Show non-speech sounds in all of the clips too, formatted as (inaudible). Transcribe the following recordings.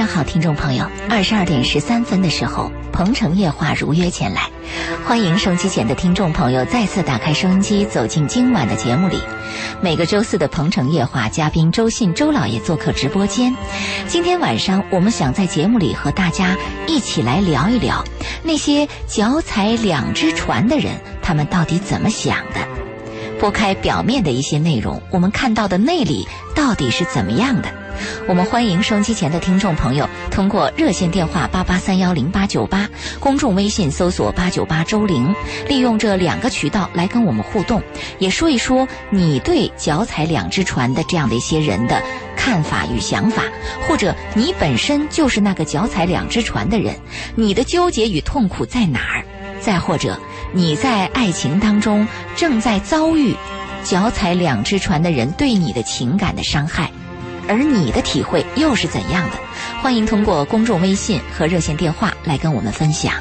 晚上好，听众朋友，二十二点十三分的时候，鹏城夜话如约前来，欢迎收机前的听众朋友再次打开收音机，走进今晚的节目里。每个周四的鹏城夜话，嘉宾周信周老爷做客直播间。今天晚上，我们想在节目里和大家一起来聊一聊那些脚踩两只船的人，他们到底怎么想的？拨开表面的一些内容，我们看到的内里到底是怎么样的？我们欢迎收音机前的听众朋友通过热线电话八八三幺零八九八，公众微信搜索八九八周玲，利用这两个渠道来跟我们互动，也说一说你对脚踩两只船的这样的一些人的看法与想法，或者你本身就是那个脚踩两只船的人，你的纠结与痛苦在哪儿？再或者你在爱情当中正在遭遇脚踩两只船的人对你的情感的伤害。而你的体会又是怎样的？欢迎通过公众微信和热线电话来跟我们分享。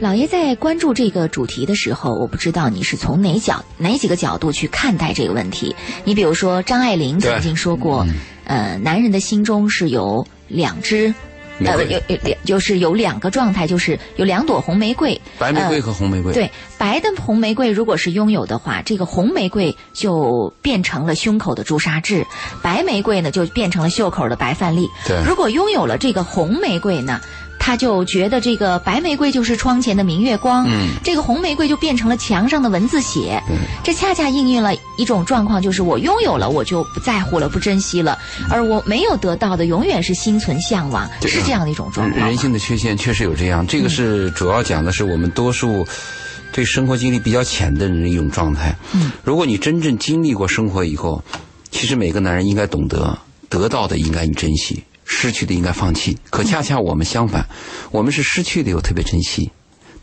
老爷在关注这个主题的时候，我不知道你是从哪角哪几个角度去看待这个问题。你比如说，张爱玲曾经说过，呃，男人的心中是有两只。呃，有有两，就是有两个状态，就是有两朵红玫瑰，白玫瑰和红玫瑰。对，白的红玫瑰如果是拥有的话，这个红玫瑰就变成了胸口的朱砂痣，白玫瑰呢就变成了袖口的白饭粒。对，如果拥有了这个红玫瑰呢？他就觉得这个白玫瑰就是窗前的明月光，嗯，这个红玫瑰就变成了墙上的文字写，嗯，这恰恰应运了一种状况，就是我拥有了，我就不在乎了，不珍惜了，而我没有得到的，永远是心存向往，是这样的一种状况。人性的缺陷确实有这样，这个是主要讲的是我们多数对生活经历比较浅的人的一种状态。嗯，如果你真正经历过生活以后，其实每个男人应该懂得，得到的应该你珍惜。失去的应该放弃，可恰恰我们相反，我们是失去的又特别珍惜，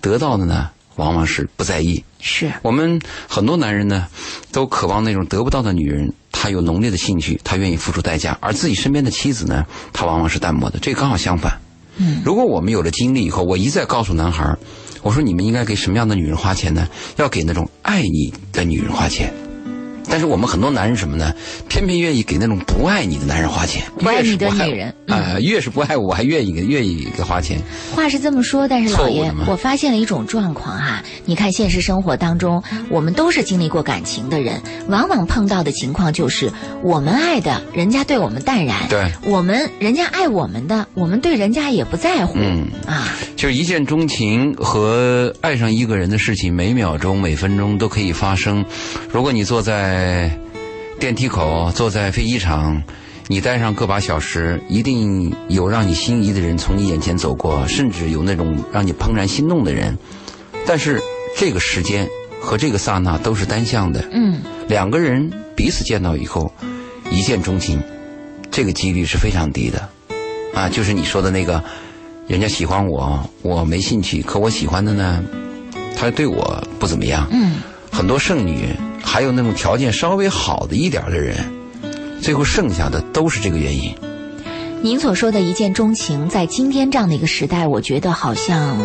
得到的呢往往是不在意。是我们很多男人呢，都渴望那种得不到的女人，他有浓烈的兴趣，他愿意付出代价，而自己身边的妻子呢，她往往是淡漠的。这刚好相反。嗯，如果我们有了经历以后，我一再告诉男孩我说你们应该给什么样的女人花钱呢？要给那种爱你的女人花钱。但是我们很多男人什么呢？偏偏愿意给那种不爱你的男人花钱，不爱你的女人啊，越是不爱我，还愿意给愿意给花钱。话是这么说，但是老爷，我发现了一种状况哈。你看现实生活当中，我们都是经历过感情的人，往往碰到的情况就是，我们爱的人家对我们淡然，对，我们人家爱我们的，我们对人家也不在乎，嗯啊，就是一见钟情和爱上一个人的事情，每秒钟每分钟都可以发生。如果你坐在在电梯口，坐在飞机场，你待上个把小时，一定有让你心仪的人从你眼前走过，甚至有那种让你怦然心动的人。但是这个时间和这个刹那都是单向的。嗯，两个人彼此见到以后，一见钟情，这个几率是非常低的。啊，就是你说的那个，人家喜欢我，我没兴趣，可我喜欢的呢，他对我不怎么样。嗯，很多剩女。还有那种条件稍微好的一点的人，最后剩下的都是这个原因。您所说的一见钟情，在今天这样的一个时代，我觉得好像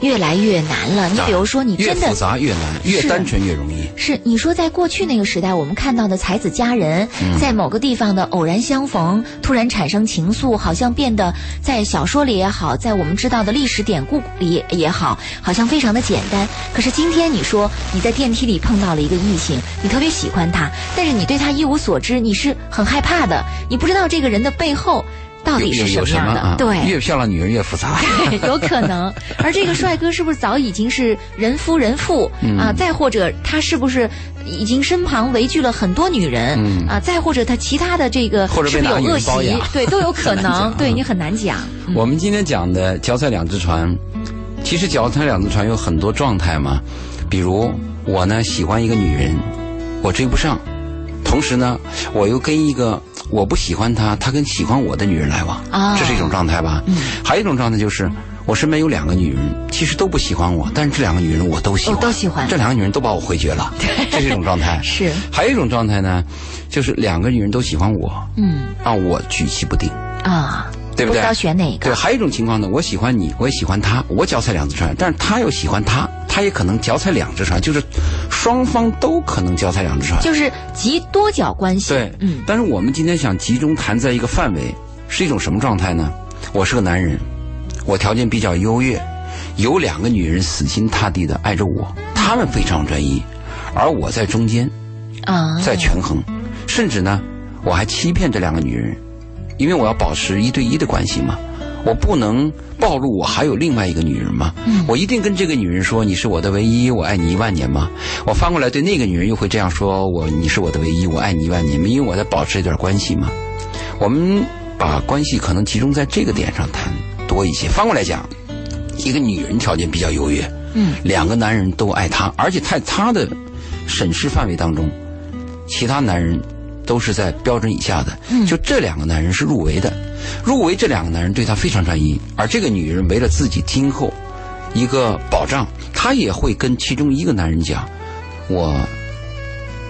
越来越难了。你比如说，你真的越复杂越难，越单纯越容易。是你说，在过去那个时代，我们看到的才子佳人，在某个地方的偶然相逢，突然产生情愫，好像变得在小说里也好，在我们知道的历史典故里也好，好像非常的简单。可是今天，你说你在电梯里碰到了一个异性，你特别喜欢他，但是你对他一无所知，你是很害怕的，你不知道这个人的背后。到底是什么样的？对，越漂亮女人越复杂，(laughs) 有可能。而这个 (laughs) 帅哥是不是早已经是人夫人妇啊？再或者他是不是已经身旁围聚了很多女人啊？再或者他其他的这个是不是有恶习？对，都有 (laughs) 可能。对你很难讲。我们今天讲的脚踩两只船，其实脚踩两只船有很多状态嘛。比如我呢喜欢一个女人，我追不上，同时呢我又跟一个。我不喜欢他，他跟喜欢我的女人来往，这是一种状态吧？嗯，还有一种状态就是，我身边有两个女人，其实都不喜欢我，但是这两个女人我都喜欢，都喜欢。这两个女人都把我回绝了，这是一种状态。(laughs) 是。还有一种状态呢，就是两个女人都喜欢我，嗯，让我举棋不定啊，对不对？要选哪个？对。还有一种情况呢，我喜欢你，我也喜欢他，我脚踩两只船，但是他又喜欢他。他也可能脚踩两只船，就是双方都可能脚踩两只船。就是集多角关系。对，嗯。但是我们今天想集中谈在一个范围，是一种什么状态呢？我是个男人，我条件比较优越，有两个女人死心塌地的爱着我，她们非常专一，而我在中间，啊，在权衡，甚至呢，我还欺骗这两个女人，因为我要保持一对一的关系嘛。我不能暴露我还有另外一个女人吗？我一定跟这个女人说你是我的唯一，我爱你一万年吗？我翻过来对那个女人又会这样说我你是我的唯一，我爱你一万年吗？因为我在保持一段关系嘛？我们把关系可能集中在这个点上谈多一些。翻过来讲，一个女人条件比较优越，嗯，两个男人都爱她，而且在她的审视范围当中，其他男人。都是在标准以下的，就这两个男人是入围的，入围这两个男人对他非常专一，而这个女人为了自己今后一个保障，她也会跟其中一个男人讲，我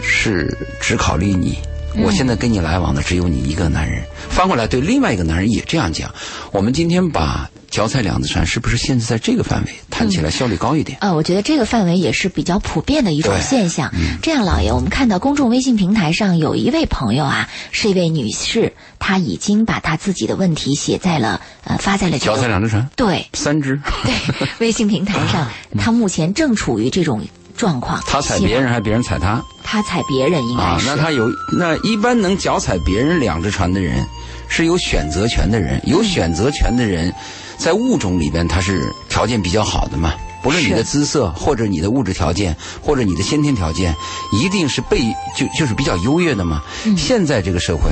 是只考虑你，我现在跟你来往的只有你一个男人。翻过来对另外一个男人也这样讲。我们今天把。脚踩两只船是不是限制在这个范围？谈起来效率高一点。呃，我觉得这个范围也是比较普遍的一种现象。这样，老爷，我们看到公众微信平台上有一位朋友啊，是一位女士，她已经把她自己的问题写在了呃，发在了脚踩两只船。对，三只。对，微信平台上，(laughs) 她目前正处于这种状况。她踩别人还是别人踩她？她踩别人应该是。啊，那她有那一般能脚踩别人两只船的人，是有选择权的人，有选择权的人。在物种里边，它是条件比较好的嘛。不论你的姿色，或者你的物质条件，或者你的先天条件，一定是被就就是比较优越的嘛。现在这个社会，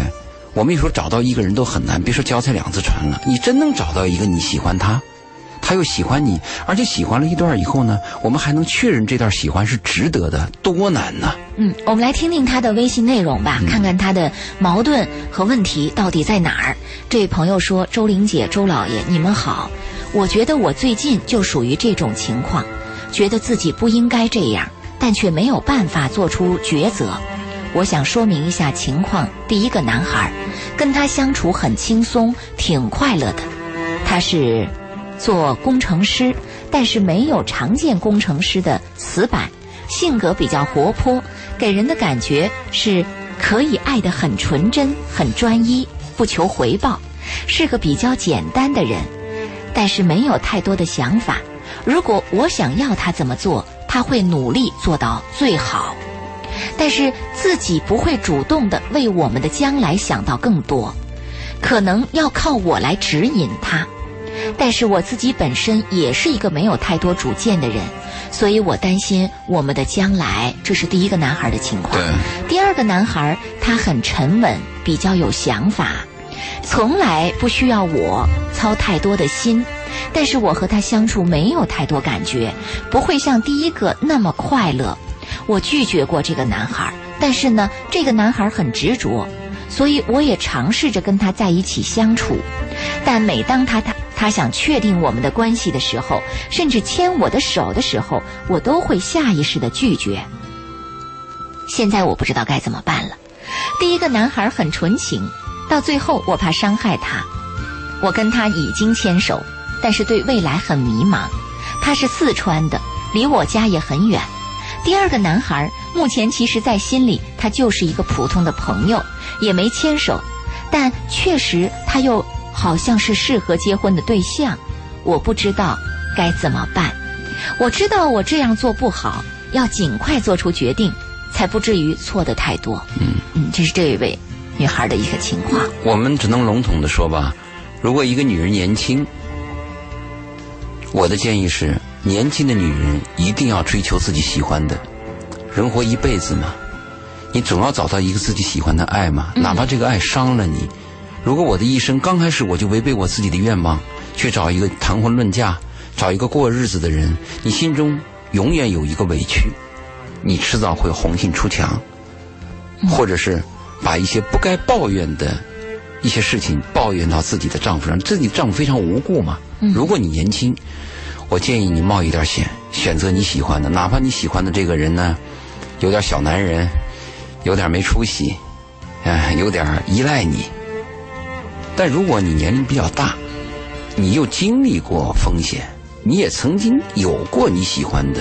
我们有时候找到一个人都很难，别说脚踩两只船了。你真能找到一个你喜欢他。他又喜欢你，而且喜欢了一段以后呢，我们还能确认这段喜欢是值得的，多难呢？嗯，我们来听听他的微信内容吧，看看他的矛盾和问题到底在哪儿。这位朋友说：“周玲姐、周老爷，你们好，我觉得我最近就属于这种情况，觉得自己不应该这样，但却没有办法做出抉择。我想说明一下情况。第一个男孩，跟他相处很轻松，挺快乐的，他是。”做工程师，但是没有常见工程师的死板，性格比较活泼，给人的感觉是可以爱得很纯真、很专一，不求回报，是个比较简单的人，但是没有太多的想法。如果我想要他怎么做，他会努力做到最好，但是自己不会主动的为我们的将来想到更多，可能要靠我来指引他。但是我自己本身也是一个没有太多主见的人，所以我担心我们的将来。这是第一个男孩的情况。第二个男孩他很沉稳，比较有想法，从来不需要我操太多的心。但是我和他相处没有太多感觉，不会像第一个那么快乐。我拒绝过这个男孩，但是呢，这个男孩很执着，所以我也尝试着跟他在一起相处。但每当他他。他想确定我们的关系的时候，甚至牵我的手的时候，我都会下意识的拒绝。现在我不知道该怎么办了。第一个男孩很纯情，到最后我怕伤害他，我跟他已经牵手，但是对未来很迷茫。他是四川的，离我家也很远。第二个男孩目前其实在心里他就是一个普通的朋友，也没牵手，但确实他又。好像是适合结婚的对象，我不知道该怎么办。我知道我这样做不好，要尽快做出决定，才不至于错的太多。嗯嗯，这是这一位女孩的一个情况。我们只能笼统的说吧，如果一个女人年轻，我的建议是，年轻的女人一定要追求自己喜欢的。人活一辈子嘛，你总要找到一个自己喜欢的爱嘛，哪怕这个爱伤了你。如果我的一生刚开始我就违背我自己的愿望，去找一个谈婚论嫁、找一个过日子的人，你心中永远有一个委屈，你迟早会红杏出墙，或者是把一些不该抱怨的一些事情抱怨到自己的丈夫上，自己的丈夫非常无辜嘛。如果你年轻，我建议你冒一点险，选择你喜欢的，哪怕你喜欢的这个人呢，有点小男人，有点没出息，哎，有点依赖你。但如果你年龄比较大，你又经历过风险，你也曾经有过你喜欢的，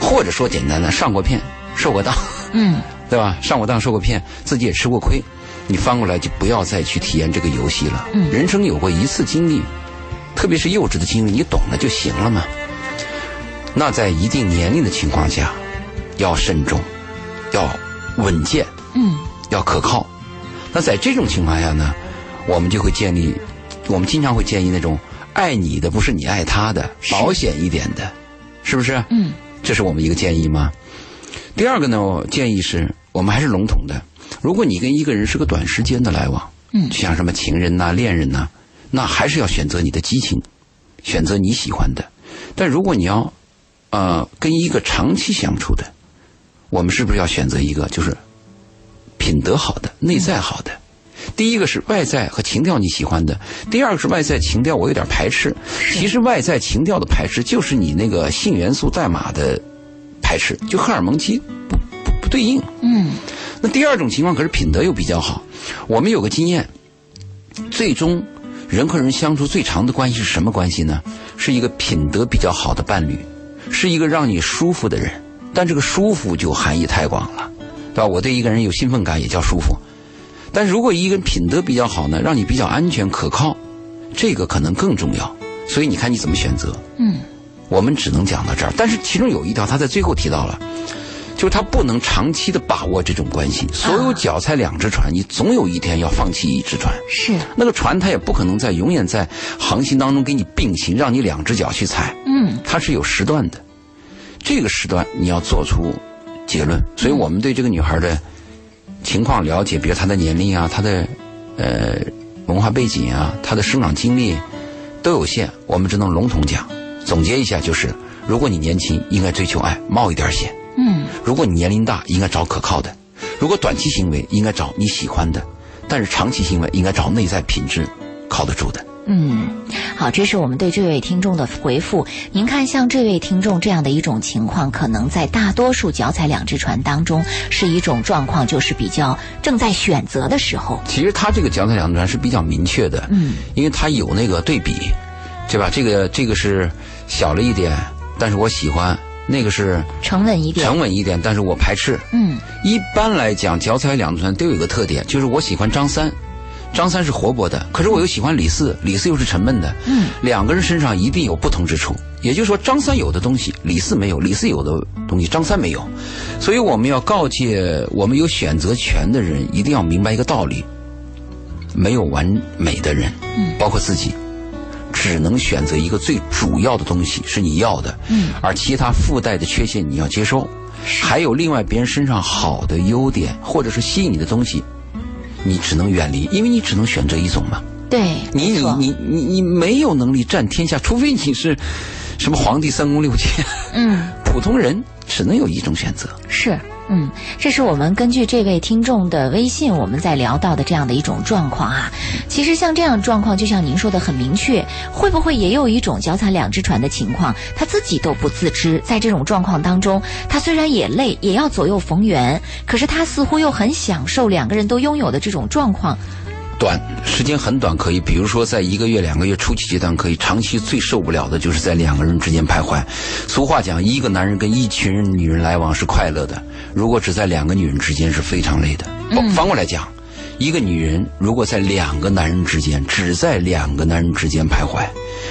或者说简单的上过骗、受过当，嗯，(laughs) 对吧？上过当、受过骗，自己也吃过亏，你翻过来就不要再去体验这个游戏了。嗯人生有过一次经历，特别是幼稚的经历，你懂了就行了嘛。那在一定年龄的情况下，要慎重，要稳健，嗯，要可靠。那在这种情况下呢，我们就会建立，我们经常会建议那种爱你的不是你爱他的，保险一点的，是不是？嗯，这是我们一个建议吗？第二个呢，我建议是我们还是笼统的。如果你跟一个人是个短时间的来往，嗯就像什么情人呐、恋人呐、那还是要选择你的激情，选择你喜欢的。但如果你要呃跟一个长期相处的，我们是不是要选择一个就是品德好的、内在好的？第一个是外在和情调你喜欢的，第二个是外在情调我有点排斥。其实外在情调的排斥就是你那个性元素代码的排斥，就荷尔蒙基不不不对应。嗯，那第二种情况可是品德又比较好。我们有个经验，最终人和人相处最长的关系是什么关系呢？是一个品德比较好的伴侣，是一个让你舒服的人。但这个舒服就含义太广了，对吧？我对一个人有兴奋感也叫舒服。但如果一个人品德比较好呢，让你比较安全可靠，这个可能更重要。所以你看你怎么选择。嗯，我们只能讲到这儿。但是其中有一条，他在最后提到了，就是他不能长期的把握这种关系。所有脚踩两只船，你总有一天要放弃一只船。是，那个船它也不可能在永远在航行当中给你并行，让你两只脚去踩。嗯，它是有时段的，这个时段你要做出结论。所以我们对这个女孩的情况了解，比如他的年龄啊，他的呃文化背景啊，他的生长经历都有限，我们只能笼统讲。总结一下就是：如果你年轻，应该追求爱，冒一点险；嗯，如果你年龄大，应该找可靠的；如果短期行为，应该找你喜欢的；但是长期行为，应该找内在品质靠得住的。嗯，好，这是我们对这位听众的回复。您看，像这位听众这样的一种情况，可能在大多数脚踩两只船当中是一种状况，就是比较正在选择的时候。其实他这个脚踩两只船是比较明确的，嗯，因为他有那个对比，对吧？这个这个是小了一点，但是我喜欢；那个是沉稳一点。沉稳一点，但是我排斥。嗯一般来讲，脚踩两只船都有一个特点，就是我喜欢张三，张三是活泼的，可是我又喜欢李四，李四又是沉闷的。嗯，两个人身上一定有不同之处，也就是说，张三有的东西李四没有，李四有的东西张三没有，所以我们要告诫我们有选择权的人，一定要明白一个道理：没有完美的人，嗯包括自己。只能选择一个最主要的东西是你要的，嗯，而其他附带的缺陷你要接受。还有另外别人身上好的优点或者是吸引你的东西，你只能远离，因为你只能选择一种嘛。对，你你你你你没有能力占天下，除非你是什么皇帝三宫六妾，嗯。(laughs) 普通人只能有一种选择。是，嗯，这是我们根据这位听众的微信，我们在聊到的这样的一种状况啊。其实像这样状况，就像您说的很明确，会不会也有一种脚踩两只船的情况，他自己都不自知，在这种状况当中，他虽然也累，也要左右逢源，可是他似乎又很享受两个人都拥有的这种状况。短时间很短，可以，比如说在一个月、两个月初期阶段可以，长期最受不了的就是在两个人之间徘徊。俗话讲，一个男人跟一群人女人来往是快乐的，如果只在两个女人之间是非常累的。嗯反过来讲，一个女人如果在两个男人之间，只在两个男人之间徘徊，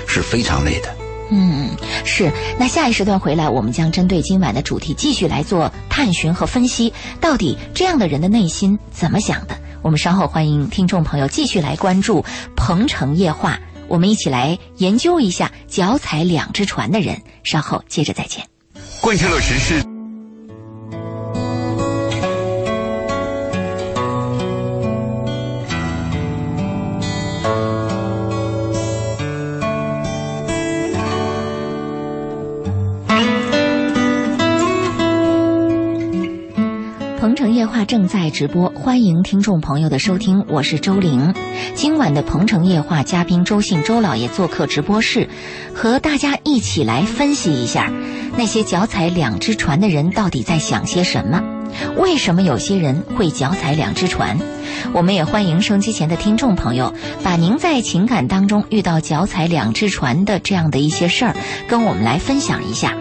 是非常累的。嗯，是。那下一时段回来，我们将针对今晚的主题继续来做探寻和分析，到底这样的人的内心怎么想的？我们稍后欢迎听众朋友继续来关注《鹏城夜话》，我们一起来研究一下脚踩两只船的人。稍后接着再见。贯彻了实施。正在直播，欢迎听众朋友的收听，我是周玲。今晚的鹏城夜话嘉宾周信周老爷做客直播室，和大家一起来分析一下那些脚踩两只船的人到底在想些什么。为什么有些人会脚踩两只船？我们也欢迎收机前的听众朋友，把您在情感当中遇到脚踩两只船的这样的一些事儿，跟我们来分享一下。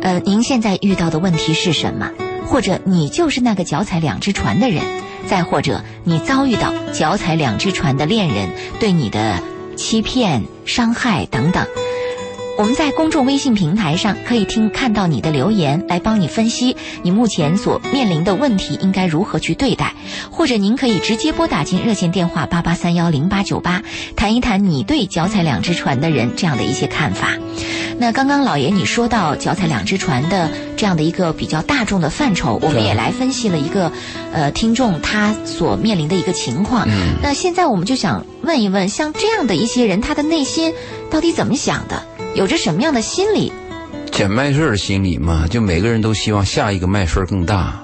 呃，您现在遇到的问题是什么？或者你就是那个脚踩两只船的人，再或者你遭遇到脚踩两只船的恋人对你的欺骗、伤害等等。我们在公众微信平台上可以听看到你的留言，来帮你分析你目前所面临的问题应该如何去对待，或者您可以直接拨打进热线电话八八三幺零八九八，谈一谈你对脚踩两只船的人这样的一些看法。那刚刚老爷你说到脚踩两只船的这样的一个比较大众的范畴，我们也来分析了一个呃听众他所面临的一个情况。嗯那现在我们就想问一问，像这样的一些人，他的内心到底怎么想的？有着什么样的心理？捡麦穗儿的心理嘛，就每个人都希望下一个麦穗儿更大，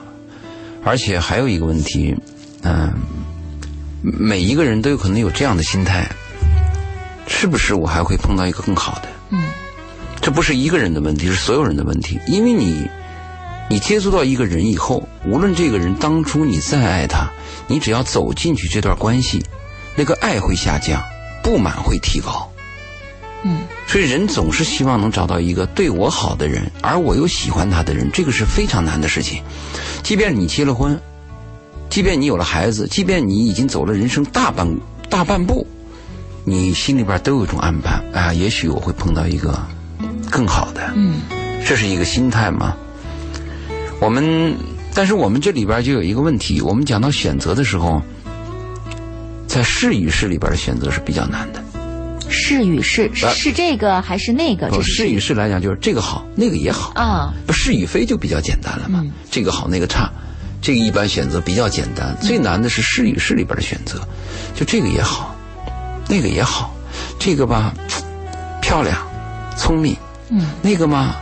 而且还有一个问题，嗯、每一个人都有可能有这样的心态，是不是我还会碰到一个更好的？嗯，这不是一个人的问题，是所有人的问题，因为你，你接触到一个人以后，无论这个人当初你再爱他，你只要走进去这段关系，那个爱会下降，不满会提高。嗯，所以人总是希望能找到一个对我好的人，而我又喜欢他的人，这个是非常难的事情。即便你结了婚，即便你有了孩子，即便你已经走了人生大半大半步，你心里边都有一种安排啊，也许我会碰到一个更好的。嗯，这是一个心态嘛。我们，但是我们这里边就有一个问题，我们讲到选择的时候，在是与是里边的选择是比较难的。是与是啊是这个还是那个？这哦，是与是来讲，就是这个好，那个也好。啊，不是与非就比较简单了嘛。嗯这个好，那个差，这个一般选择比较简单。最难的是是与是里边的选择，就这个也好，那个也好，这个吧漂亮、聪明，嗯，那个嘛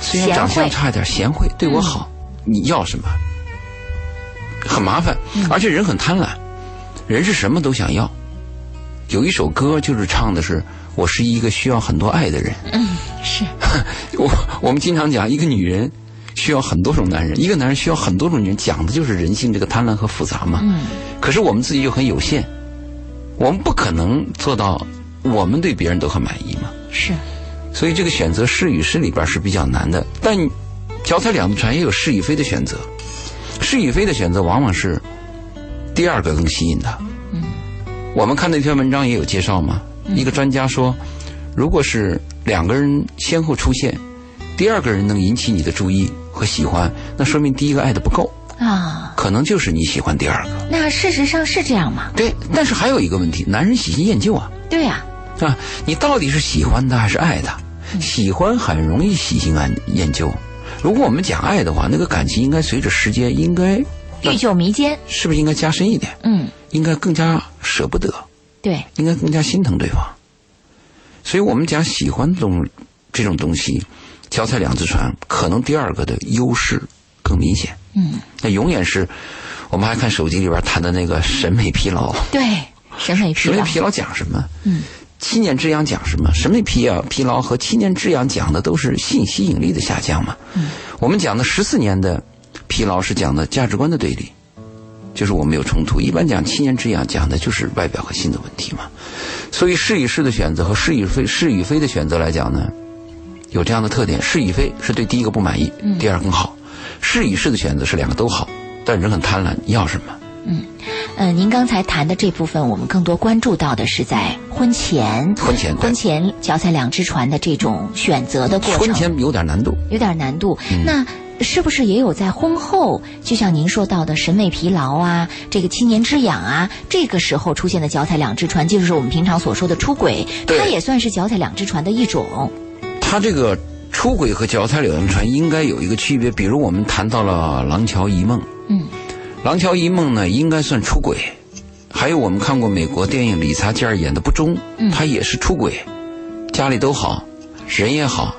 虽然长相差一点，贤惠，对我好，你要什么？很麻烦，而且人很贪婪，人是什么都想要。有一首歌就是唱的是“我是一个需要很多爱的人”，嗯是 (laughs) 我我们经常讲，一个女人需要很多种男人，一个男人需要很多种女人，讲的就是人性这个贪婪和复杂嘛。嗯可是我们自己又很有限，我们不可能做到我们对别人都很满意嘛。是，所以这个选择是与是里边是比较难的。但脚踩两只船也有是与非的选择，是与非的选择往往是第二个更吸引他。嗯我们看那篇文章也有介绍嘛，一个专家说，如果是两个人先后出现，第二个人能引起你的注意和喜欢，那说明第一个爱的不够，啊，可能就是你喜欢第二个。那事实上是这样吗？对，但是还有一个问题，男人喜新厌旧啊。对呀、啊，你到底是喜欢他还是爱他？喜欢很容易喜新厌厌旧。如果我们讲爱的话，那个感情应该随着时间，应该欲久弥坚。是不是应该加深一点？嗯，应该更加舍不得，对，应该更加心疼对方。所以我们讲喜欢这种这种东西，脚踩两只船，可能第二个的优势更明显。嗯，那永远是，我们还看手机里边谈的那个审美疲劳。对，审美疲劳。审美疲劳讲什么？嗯，七年之痒讲什么？审美疲劳疲劳和七年之痒讲的都是性吸引力的下降嘛。嗯，我们讲的十四年的疲劳是讲的价值观的对立，就是我们有冲突。一般讲七年之痒讲的就是外表和心的问题嘛。所以是与是的选择和是与非是与非的选择来讲呢，有这样的特点：是与非是对第一个不满意，嗯第二更好；是与是的选择是两个都好，但人很贪婪，你要什么？嗯，呃您刚才谈的这部分，我们更多关注到的是在婚前，婚前婚前脚踩两只船的这种选择的过程，婚前有点难度。有点难度。嗯那是不是也有在婚后，就像您说到的审美疲劳啊，这个七年之痒啊，这个时候出现的脚踩两只船，就是我们平常所说的出轨，它也算是脚踩两只船的一种。他这个出轨和脚踩两只船应该有一个区别，比如我们谈到了《廊桥遗梦》，嗯，《廊桥遗梦》呢应该算出轨，还有我们看过美国电影理查基尔演的《不忠》，嗯。他也是出轨，家里都好，人也好，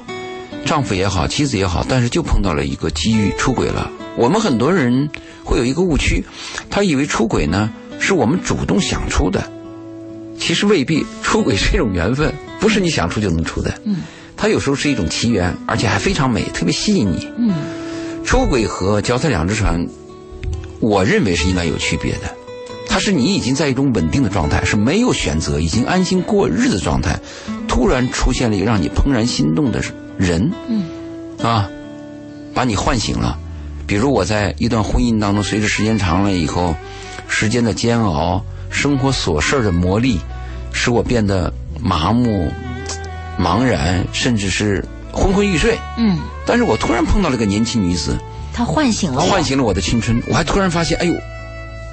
丈夫也好，妻子也好，但是就碰到了一个机遇出轨了。我们很多人会有一个误区，他以为出轨呢是我们主动想出的，其实未必，出轨是一种缘分，不是你想出就能出的。嗯，它有时候是一种奇缘，而且还非常美，特别吸引你。嗯，出轨和脚踩两只船，我认为是应该有区别的。它是你已经在一种稳定的状态，是没有选择，已经安心过日子状态，突然出现了一个让你怦然心动的人，嗯，啊，把你唤醒了。比如我在一段婚姻当中，随着时间长了以后，时间的煎熬，生活琐事的磨砺，使我变得麻木、茫然，甚至是昏昏欲睡。嗯，但是我突然碰到了个年轻女子，她唤醒了我，唤醒了我的青春。我还突然发现，哎呦，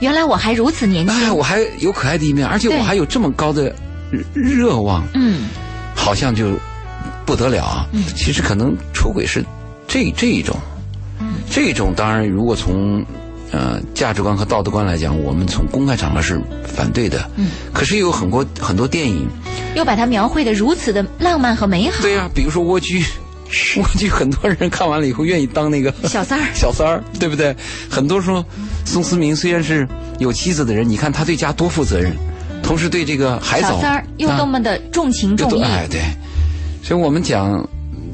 原来我还如此年轻。哎，我还有可爱的一面，而且我还有这么高的热望。嗯，好像就不得了啊。嗯，其实可能出轨是这这一种。这种当然，如果从呃价值观和道德观来讲，我们从公开场合是反对的。嗯。可是有很多很多电影，又把它描绘的如此的浪漫和美好。对呀，比如说 (laughs)《蜗居》，《蜗居》很多人看完了以后愿意当那个小三儿，小三儿，对不对？很多说宋思明虽然是有妻子的人，你看他对家多负责任，同时对这个孩子小三儿又多么的重情重义。哎，对。所以我们讲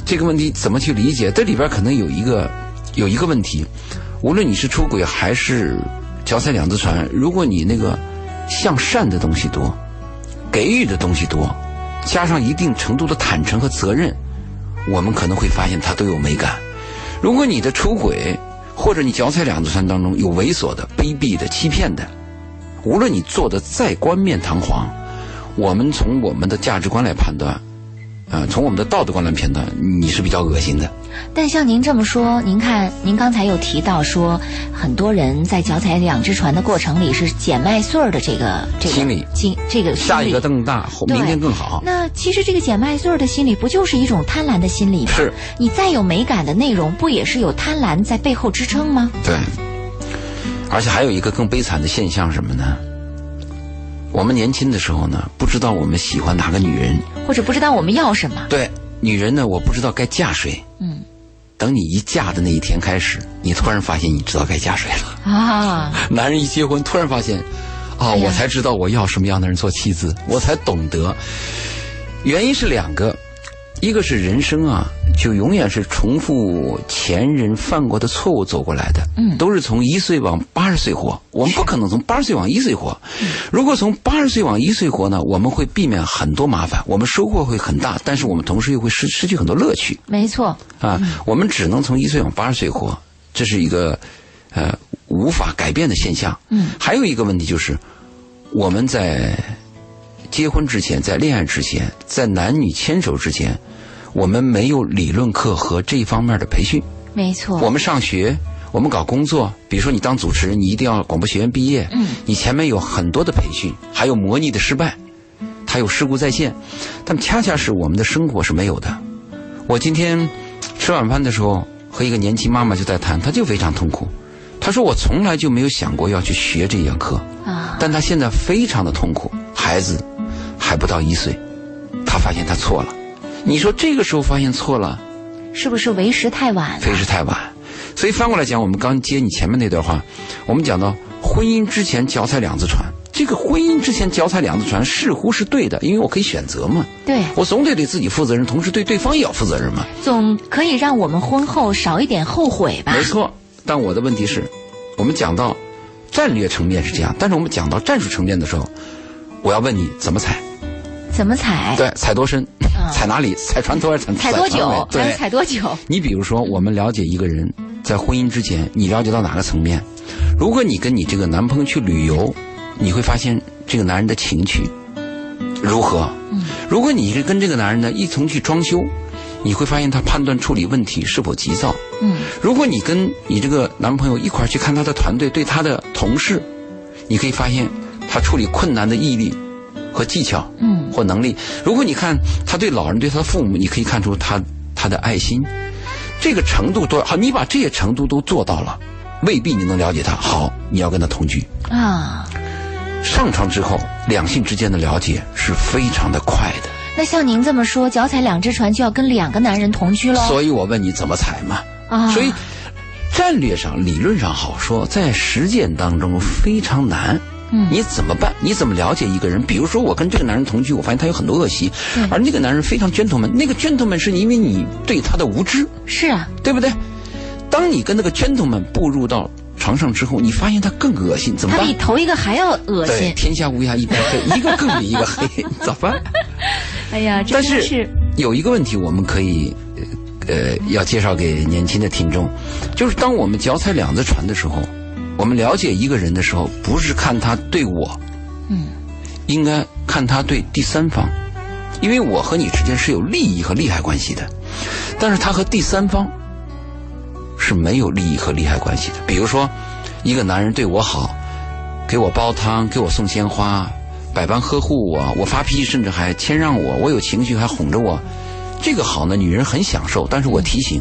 这个问题怎么去理解？这里边可能有一个。有一个问题，无论你是出轨还是脚踩两只船，如果你那个向善的东西多，给予的东西多，加上一定程度的坦诚和责任，我们可能会发现它都有美感。如果你的出轨或者你脚踩两只船当中有猥琐的、卑鄙的、欺骗的，无论你做的再冠冕堂皇，我们从我们的价值观来判断。呃，从我们的道德观来判断，你是比较恶心的。但像您这么说，您看，您刚才又提到说，很多人在脚踩两只船的过程里是捡麦穗儿的这个这个心理，心这个下一个更大，明天更好。那其实这个捡麦穗儿的心理，不就是一种贪婪的心理吗？是。你再有美感的内容，不也是有贪婪在背后支撑吗？对。而且还有一个更悲惨的现象什么呢？我们年轻的时候呢，不知道我们喜欢哪个女人，或者不知道我们要什么。对，女人呢，我不知道该嫁谁。嗯，等你一嫁的那一天开始，你突然发现你知道该嫁谁了。啊，(laughs) 男人一结婚，突然发现，啊，我才知道我要什么样的人做妻子，我才懂得。原因是两个。一个是人生啊，就永远是重复前人犯过的错误走过来的，嗯，都是从一岁往八十岁活，我们不可能从八十岁往一岁活。如果从八十岁往一岁活呢，我们会避免很多麻烦，我们收获会很大，但是我们同时又会失失去很多乐趣。没错，啊，我们只能从一岁往八十岁活，这是一个呃无法改变的现象。嗯，还有一个问题就是，我们在结婚之前，在恋爱之前，在男女牵手之前。我们没有理论课和这方面的培训，没错。我们上学，我们搞工作，比如说你当主持人，你一定要广播学院毕业。嗯。你前面有很多的培训，还有模拟的失败，还有事故在线，但恰恰是我们的生活是没有的。我今天吃晚饭的时候，和一个年轻妈妈就在谈，她就非常痛苦。她说：“我从来就没有想过要去学这节课啊，但她现在非常的痛苦。孩子还不到一岁，她发现她错了。”你说这个时候发现错了，是不是为时太晚？为时太晚，所以翻过来讲，我们刚接你前面那段话，我们讲到婚姻之前脚踩两只船，这个婚姻之前脚踩两只船似乎是对的，因为我可以选择嘛。对，我总得对自己负责任，同时对对方也要负责任嘛。总可以让我们婚后少一点后悔吧？没错，但我的问题是，我们讲到战略层面是这样，但是我们讲到战术层面的时候，我要问你怎么踩。怎么踩？对，踩多深？踩哪里？踩船头还是踩踩多久？对，踩多久？你比如说，我们了解一个人，在婚姻之前，你了解到哪个层面？如果你跟你这个男朋友去旅游，你会发现这个男人的情趣如何？嗯。如果你是跟这个男人呢一同去装修，你会发现他判断处理问题是否急躁。嗯。如果你跟你这个男朋友一块去看他的团队，对他的同事，你可以发现他处理困难的毅力。和技巧，嗯，或能力。如果你看他对老人、对他的父母，你可以看出他他的爱心，这个程度多好。你把这些程度都做到了，未必你能了解他。好，你要跟他同居啊。上床之后，两性之间的了解是非常的快的。那像您这么说，脚踩两只船就要跟两个男人同居了。所以我问你怎么踩嘛？啊，所以战略上、理论上好说，在实践当中非常难。嗯，你怎么办？你怎么了解一个人？比如说，我跟这个男人同居，我发现他有很多恶习，而那个男人非常 gentleman。那个 gentleman 是因为你对他的无知，是啊，对不对？当你跟那个 gentleman 步入到床上之后，你发现他更恶心，怎么办？他比头一个还要恶心。对，天下乌鸦一般黑，(laughs) 一个更比一个黑，咋办？(laughs) 哎呀，但是有一个问题，我们可以呃要介绍给年轻的听众，就是当我们脚踩两只船的时候，我们了解一个人的时候，不是看他对我，嗯，应该看他对第三方，因为我和你之间是有利益和利害关系的，但是他和第三方是没有利益和利害关系的。比如说，一个男人对我好，给我煲汤，给我送鲜花，百般呵护我，我发脾气甚至还谦让我，我有情绪还哄着我，这个好呢，女人很享受。但是我提醒，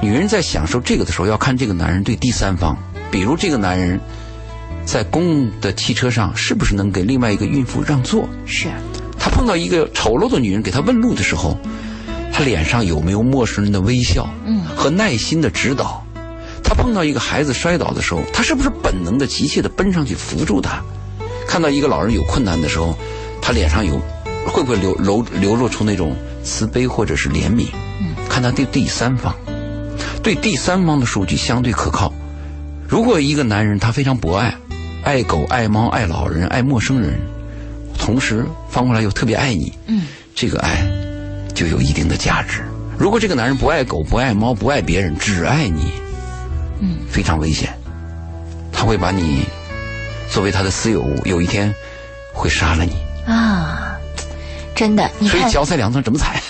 女人在享受这个的时候，要看这个男人对第三方，比如这个男人在公共的汽车上是不是能给另外一个孕妇让座。是，他碰到一个丑陋的女人给他问路的时候，他脸上有没有陌生人的微笑，嗯，和耐心的指导？他碰到一个孩子摔倒的时候，他是不是本能的急切的奔上去扶住他？看到一个老人有困难的时候，他脸上有会不会流流流露出那种慈悲或者是怜悯？嗯，看他对第三方，对第三方的数据相对可靠。如果一个男人他非常博爱，爱狗、爱猫、爱老人、爱陌生人，同时翻过来又特别爱你，嗯，这个爱就有一定的价值。如果这个男人不爱狗、不爱猫、不爱别人，只爱你，嗯，非常危险，他会把你作为他的私有物，有一天会杀了你。啊，真的，你看，所以脚踩两船怎么踩？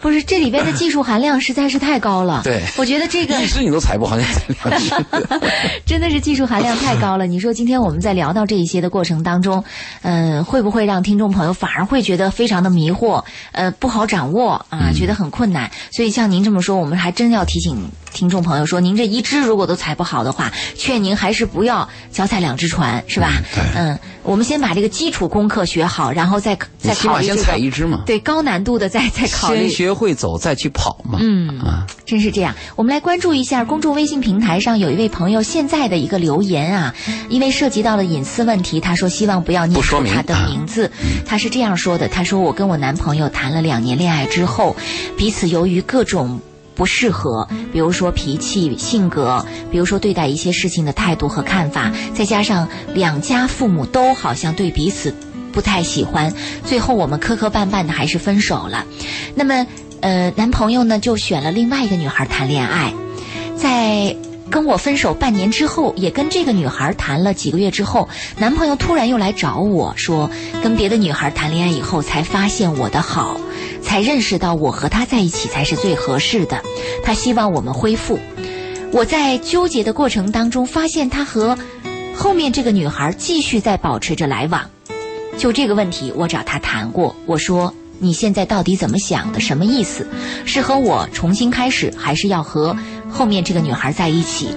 不是这里边的技术含量实在是太高了。对我觉得这个一只你都踩不好，你踩两只。(laughs) 真的是技术含量太高了。你说今天我们在聊到这一些的过程当中，嗯、会不会让听众朋友反而会觉得非常的迷惑，呃，不好掌握啊，觉得很困难？所以像您这么说，我们还真要提醒听众朋友说，您这一只如果都踩不好的话，劝您还是不要脚踩两只船，是吧？嗯对嗯，我们先把这个基础功课学好，然后再再考虑这个踩一只嘛，对高难度的再再考虑先。学会走再去跑嘛。嗯啊，真是这样。我们来关注一下公众微信平台上有一位朋友现在的一个留言啊，因为涉及到了隐私问题，他说希望不要念出他的名字。他是这样说的：他说我跟我男朋友谈了两年恋爱之后，彼此由于各种。不适合，比如说脾气、性格，比如说对待一些事情的态度和看法，再加上两家父母都好像对彼此不太喜欢，最后我们磕磕绊绊的还是分手了。那么，呃，男朋友呢就选了另外一个女孩谈恋爱，在跟我分手半年之后，也跟这个女孩谈了几个月之后，男朋友突然又来找我说，跟别的女孩谈恋爱以后才发现我的好，才认识到我和他在一起才是最合适的。他希望我们恢复。(laughs) 我在纠结的过程当中，发现他和后面这个女孩继续在保持着来往。就这个问题，我找他谈过。我说：“你现在到底怎么想的？什么意思？是和我重新开始，还是要和后面这个女孩在一起？”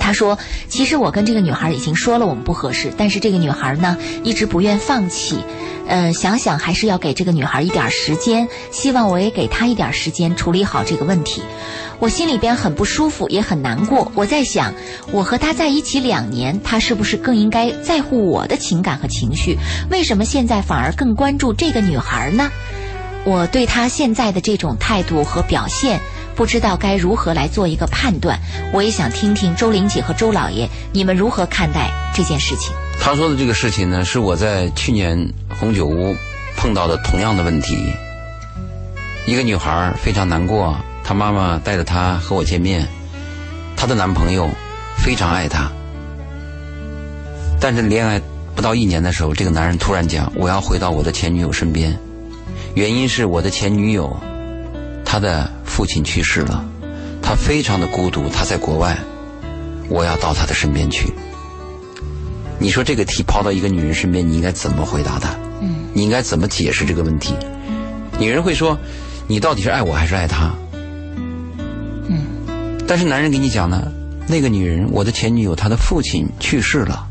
他说：“其实我跟这个女孩已经说了我们不合适，但是这个女孩呢一直不愿放弃。呃，想想还是要给这个女孩一点时间，希望我也给她一点时间处理好这个问题。我心里边很不舒服，也很难过。我在想，我和她在一起两年，他是不是更应该在乎我的情感和情绪？为什么现在反而更关注这个女孩呢？我对他现在的这种态度和表现，不知道该如何来做一个判断。我也想听听周玲姐和周老爷，你们如何看待这件事情？他说的这个事情呢，是我在去年红酒屋碰到的同样的问题。一个女孩非常难过，她妈妈带着她和我见面，她的男朋友非常爱她，但是恋爱不到一年的时候，这个男人突然讲：“我要回到我的前女友身边。”原因是我的前女友，她的父亲去世了，他非常的孤独，他在国外，我要到他的身边去。你说这个题抛到一个女人身边，你应该怎么回答她？嗯，你应该怎么解释这个问题？女人会说：“你到底是爱我还是爱他？”嗯，但是男人给你讲呢，那个女人，我的前女友，她的父亲去世了。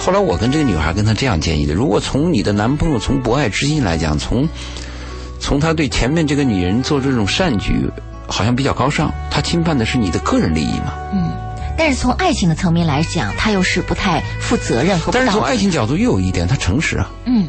后来我跟这个女孩跟她这样建议的：如果从你的男朋友从博爱之心来讲，从从他对前面这个女人做这种善举，好像比较高尚，他侵犯的是你的个人利益嘛？嗯，但是从爱情的层面来讲，他又是不太负责任和不但是从爱情角度又有一点，他诚实啊。嗯，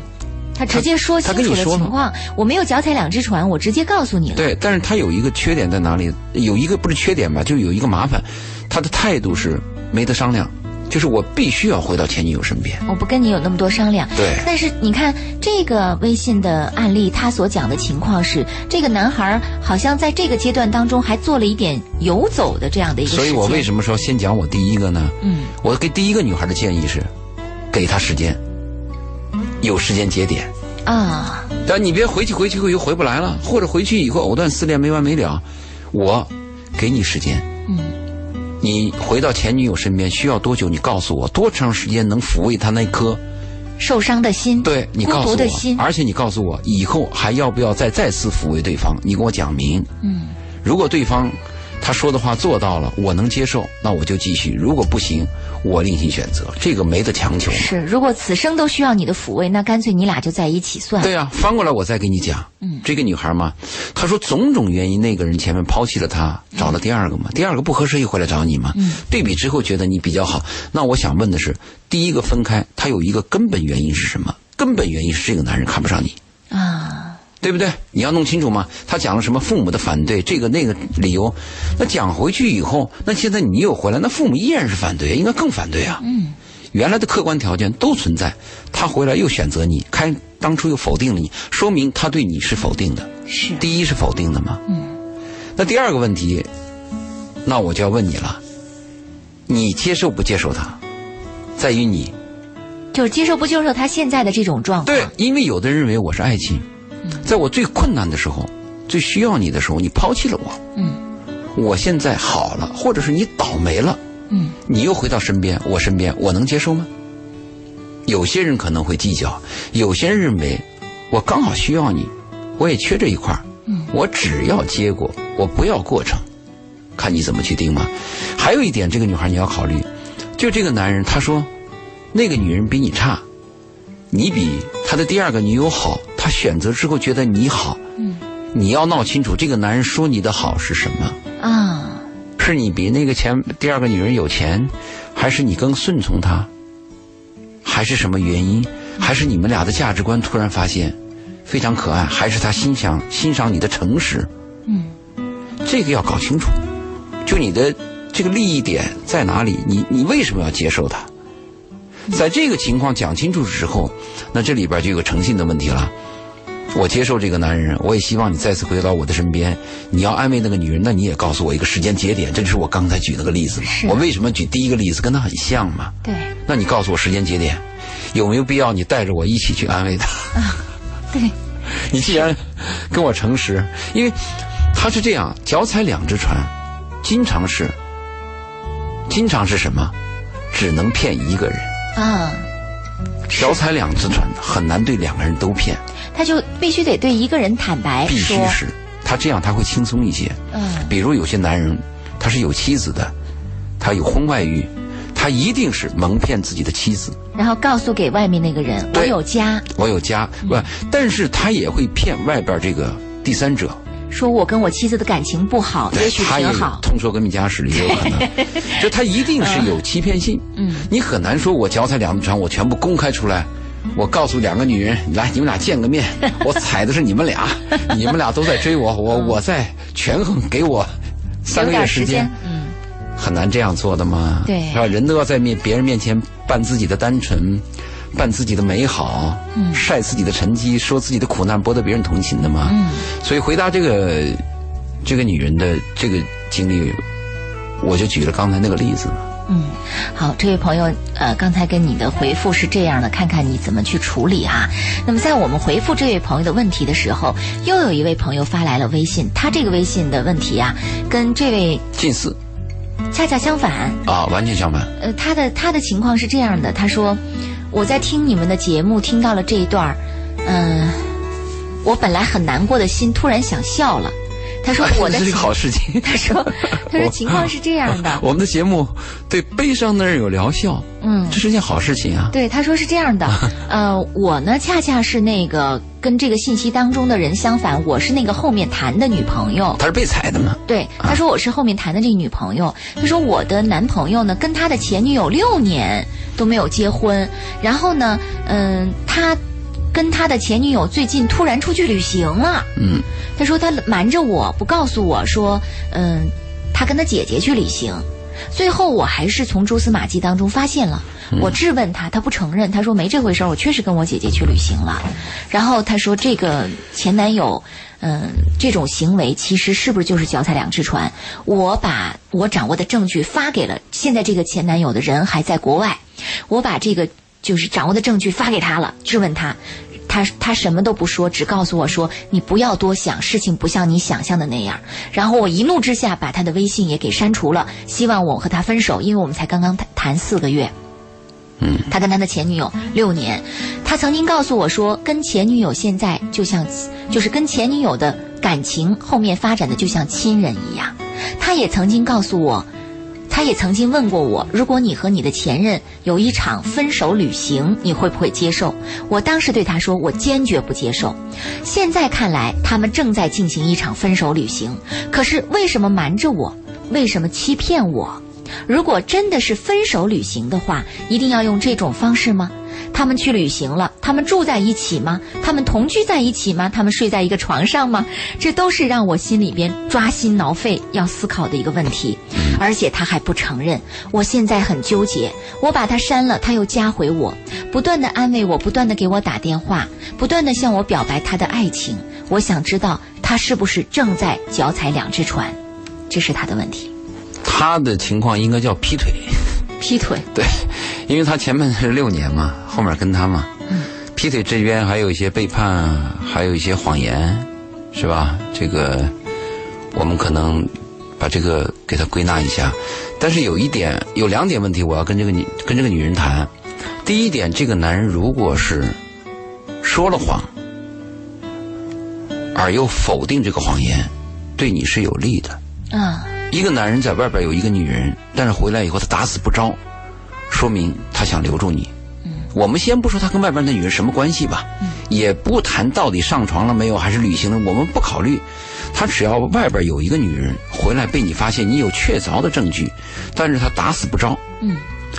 他直接说清他跟楚你说了了情况，我没有脚踩两只船，我直接告诉你了。对，但是他有一个缺点在哪里？有一个不是缺点吧，就有一个麻烦，他的态度是没得商量。就是我必须要回到前女友身边。我不跟你有那么多商量。对但是你看这个微信的案例，他所讲的情况是，这个男孩好像在这个阶段当中还做了一点游走的这样的一个事情。所以我为什么说先讲我第一个呢？嗯，我给第一个女孩的建议是，给她时间，有时间节点。啊，但你别回去回去又回不来了，或者回去以后藕断丝连没完没了。我给你时间，嗯，你回到前女友身边需要多久？你告诉我，多长时间能抚慰她那颗受伤的心，对你告诉我的心，，而且你告诉我以后还要不要再再次抚慰对方？你给我讲明。嗯，如果对方他说的话做到了，我能接受，那我就继续；如果不行，我另行选择。这个没得强求。是，如果此生都需要你的抚慰，那干脆你俩就在一起算了。对呀、翻过来我再给你讲。嗯，这个女孩嘛，她说种种原因，那个人前面抛弃了她，找了第二个嘛，第二个不合适又回来找你嘛。嗯，对比之后觉得你比较好。那我想问的是，第一个分开，他有一个根本原因是什么？根本原因是这个男人看不上你。啊，对不对？你要弄清楚嘛。他讲了什么父母的反对，这个那个理由，那讲回去以后，那现在你又回来，那父母依然是反对，应该更反对啊。嗯，原来的客观条件都存在，他回来又选择你，开当初又否定了你，说明他对你是否定的。是，第一是否定的嘛。嗯，那第二个问题，那我就要问你了，你接受不接受他，在于你。就是接受不接受他现在的这种状况。对，因为有的人认为我是爱情，在我最困难的时候、最需要你的时候，你抛弃了我。嗯我现在好了，或者是你倒霉了，嗯，你又回到身边，我身边，我能接受吗？有些人可能会计较，有些人认为我刚好需要你，我也缺这一块儿嗯我只要结果，我不要过程，看你怎么去定嘛。还有一点，这个女孩你要考虑，就这个男人，他说那个女人比你差，你比他的第二个女友好，他选择之后觉得你好，嗯你要闹清楚这个男人说你的好是什么。啊，是你比那个前第二个女人有钱，还是你更顺从他，还是什么原因？还是你们俩的价值观突然发现非常可爱？还是他欣赏欣赏你的诚实？嗯这个要搞清楚。就你的这个利益点在哪里？你你为什么要接受他？在这个情况讲清楚之后，那这里边就有个诚信的问题了。我接受这个男人，我也希望你再次回到我的身边。你要安慰那个女人，那你也告诉我一个时间节点。这就是我刚才举那个例子嘛。我为什么举第一个例子，跟他很像嘛？对那你告诉我时间节点，有没有必要你带着我一起去安慰他？(laughs) 对，你既然跟我诚实，因为他是这样，脚踩两只船，经常是，经常是什么？只能骗一个人。啊，脚踩两只船，很难对两个人都骗，他就必须得对一个人坦白必须，是他这样他会轻松一些。嗯。比如有些男人，他是有妻子的，他有婚外欲，他一定是蒙骗自己的妻子。然后告诉给外面那个人我有家，我有家，不，但是他也会骗外边这个第三者，说我跟我妻子的感情不好，也许他也有挺好。通说革命家史里也有可能，(laughs) 就他一定是有欺骗性。嗯，你很难说我脚踩两只船，我全部公开出来。我告诉两个女人，来，你们俩见个面，我踩的是你们俩，(laughs) 你们俩都在追我，我我在权衡，给我三个月时间，嗯，很难这样做的嘛。对是吧？人都要在面别人面前扮自己的单纯，扮自己的美好，嗯晒自己的成绩，说自己的苦难，博得别人同情的嘛。嗯所以回答这个这个女人的这个经历，我就举了刚才那个例子。嗯，好，这位朋友，呃，刚才跟你的回复是这样的，看看你怎么去处理哈。那么在我们回复这位朋友的问题的时候，又有一位朋友发来了微信，他这个微信的问题啊，跟这位近似恰恰相反。啊，完全相反。呃，他的他的情况是这样的，他说我在听你们的节目，听到了这一段儿，嗯、我本来很难过的心突然想笑了。他说 (laughs) 我的这是个好事情。(laughs) 他说他说情况是这样的，(laughs) 我们的节目对悲伤的人有疗效，嗯这。是件好事情啊。对，他说是这样的，呃，我呢恰恰是那个跟这个信息当中的人相反，我是那个后面谈的女朋友。他是被踩的嘛？对，他说我是后面谈的这个女朋友。他说我的男朋友呢，跟他的前女友六年都没有结婚，然后呢，嗯，他跟他的前女友最近突然出去旅行了。嗯，他说他瞒着我不告诉我说，嗯，他跟他姐姐去旅行。最后我还是从蛛丝马迹当中发现了，我质问他，他不承认，他说没这回事儿，我确实跟我姐姐去旅行了。然后他说这个前男友，嗯，这种行为其实是不是就是脚踩两只船？我把我掌握的证据发给了现在这个前男友的人还在国外，我把这个就是掌握的证据发给他了，质问他。他他什么都不说，只告诉我说：“你不要多想，事情不像你想象的那样。”然后我一怒之下把他的微信也给删除了，希望我和他分手，因为我们才刚刚谈谈四个月。嗯，他跟他的前女友六年，他曾经告诉我说，跟前女友现在就像，就是跟前女友的感情后面发展的就像亲人一样。他也曾经告诉我。他也曾经问过我，如果你和你的前任有一场分手旅行，你会不会接受？我当时对他说，我坚决不接受。现在看来，他们正在进行一场分手旅行，可是为什么瞒着我？为什么欺骗我？如果真的是分手旅行的话，一定要用这种方式吗？他们去旅行了，他们住在一起吗？他们同居在一起吗？他们睡在一个床上吗？这都是让我心里边抓心挠肺要思考的一个问题。而且他还不承认，我现在很纠结。我把他删了，他又加回我，不断的安慰我，不断的给我打电话，不断的向我表白他的爱情。我想知道他是不是正在脚踩两只船，这是他的问题。他的情况应该叫劈腿。劈腿。对。因为他前面是六年嘛，后面跟他嘛，劈腿这边还有一些背叛，还有一些谎言，是吧？这个我们可能把这个给他归纳一下。但是有一点，有两点问题，我要跟这个女跟这个女人谈。第一点，这个男人如果是说了谎，而又否定这个谎言，对你是有利的。啊，一个男人在外边有一个女人，但是回来以后他打死不招。说明他想留住你。嗯，我们先不说他跟外边的女人什么关系吧，嗯，也不谈到底上床了没有，还是旅行了，我们不考虑。他只要外边有一个女人回来被你发现，你有确凿的证据，但是他打死不招，嗯，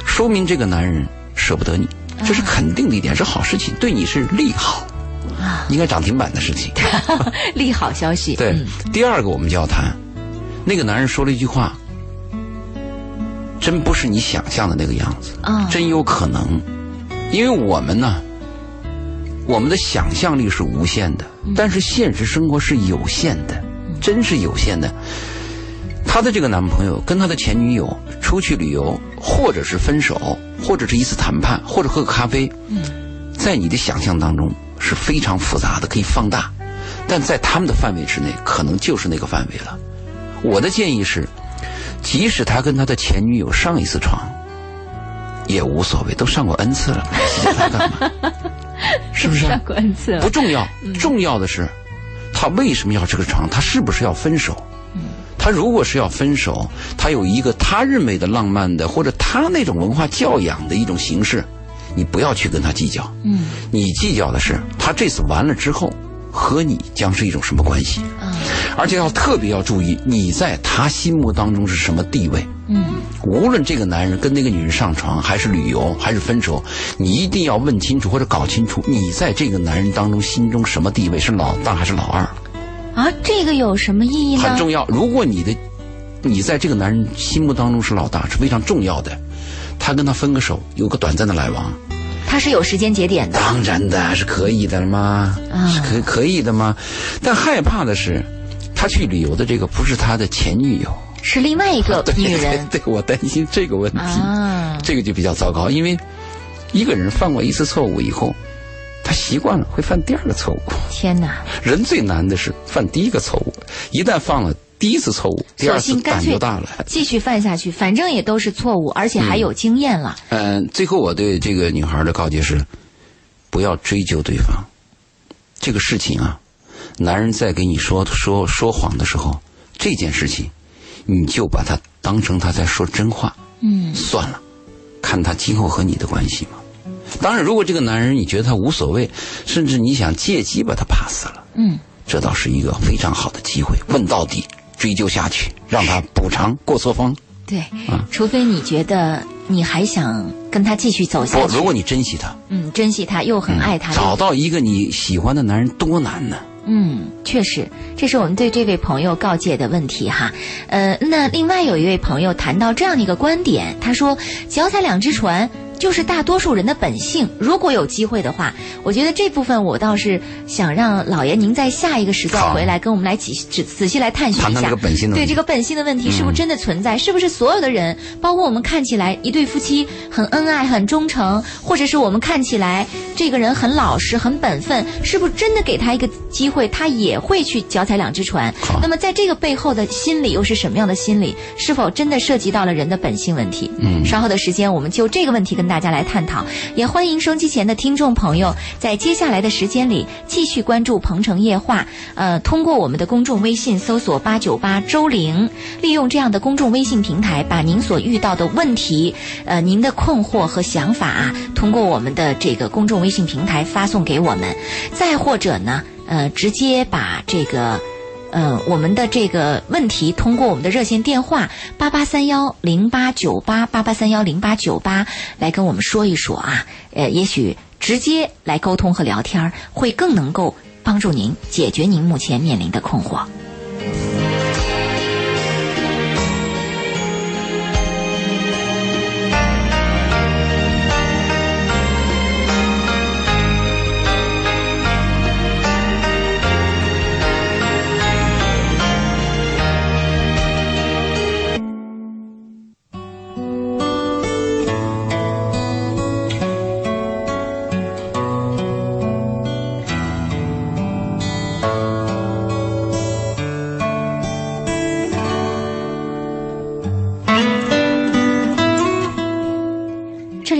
说明这个男人舍不得你，这是肯定的一点，是好事情，对你是利好，啊，应该涨停板的事情，(laughs) 利好消息。对，第二个我们就要谈，那个男人说了一句话。真不是你想象的那个样子啊！真有可能，因为我们呢，我们的想象力是无限的，但是现实生活是有限的，真是有限的。她的这个男朋友跟他的前女友出去旅游，或者是分手，或者是一次谈判，或者喝个咖啡，嗯在你的想象当中是非常复杂的，可以放大，但在他们的范围之内，可能就是那个范围了。我的建议是。即使他跟他的前女友上一次床，也无所谓，都上过 n 次了，他干嘛？是不是？上过 n 次了不重要，重要的是，他为什么要这个床？他是不是要分手？他如果是要分手，他有一个他认为的浪漫的，或者他那种文化教养的一种形式，你不要去跟他计较。嗯，你计较的是他这次完了之后。和你将是一种什么关系？嗯，而且要特别要注意你在他心目当中是什么地位。嗯，无论这个男人跟那个女人上床，还是旅游，还是分手，你一定要问清楚或者搞清楚，你在这个男人当中心中什么地位？是老大还是老二？啊，这个有什么意义呢？很重要。如果你的你在这个男人心目当中是老大，是非常重要的。他跟他分个手，有个短暂的来往。他是有时间节点的，当然的是可以的吗？是可可以的吗？但害怕的是，他去旅游的这个不是他的前女友，是另外一个 (laughs) 女人。(laughs) 对，我担心这个问题，啊，这个就比较糟糕。因为一个人犯过一次错误以后，他习惯了会犯第二个错误。天哪！人最难的是犯第一个错误，一旦犯了。第一次错误，第二次胆就大了，继续犯下去，反正也都是错误，而且还有经验了。嗯，最后我对这个女孩的告诫是：不要追究对方。这个事情啊，男人在给你说说说谎的时候，这件事情，你就把他当成他在说真话。嗯，算了，看他今后和你的关系嘛。当然，如果这个男人你觉得他无所谓，甚至你想借机把他 pass 了，嗯，这倒是一个非常好的机会。问到底。追究下去，让他补偿过错方。对，除非你觉得你还想跟他继续走下去。如果你珍惜他，嗯，珍惜他又很爱他，找到一个你喜欢的男人多难呢？嗯，确实，这是我们对这位朋友告诫的问题哈。呃，那另外有一位朋友谈到这样的一个观点，他说：“脚踩两只船。”就是大多数人的本性。如果有机会的话，我觉得这部分我倒是想让老爷您在下一个时段回来跟我们来仔仔仔细来探寻一下，对这个本性的问题是不是真的存在？是不是所有的人，包括我们看起来一对夫妻很恩爱、很忠诚，或者是我们看起来这个人很老实、很本分，是不是真的给他一个机会，他也会去脚踩两只船？那么在这个背后的心理又是什么样的心理？是否真的涉及到了人的本性问题？嗯，稍后的时间我们就这个问题跟。大家来探讨，也欢迎收机前的听众朋友在接下来的时间里继续关注《鹏城夜话》。呃，通过我们的公众微信搜索“八九八周玲”，利用这样的公众微信平台，把您所遇到的问题、呃，您的困惑和想法，通过我们的这个公众微信平台发送给我们。再或者呢，呃，直接把这个。嗯，我们的这个问题通过我们的热线电话八八三幺零八九八八八三幺零八九八来跟我们说一说啊，呃，也许直接来沟通和聊天会更能够帮助您解决您目前面临的困惑。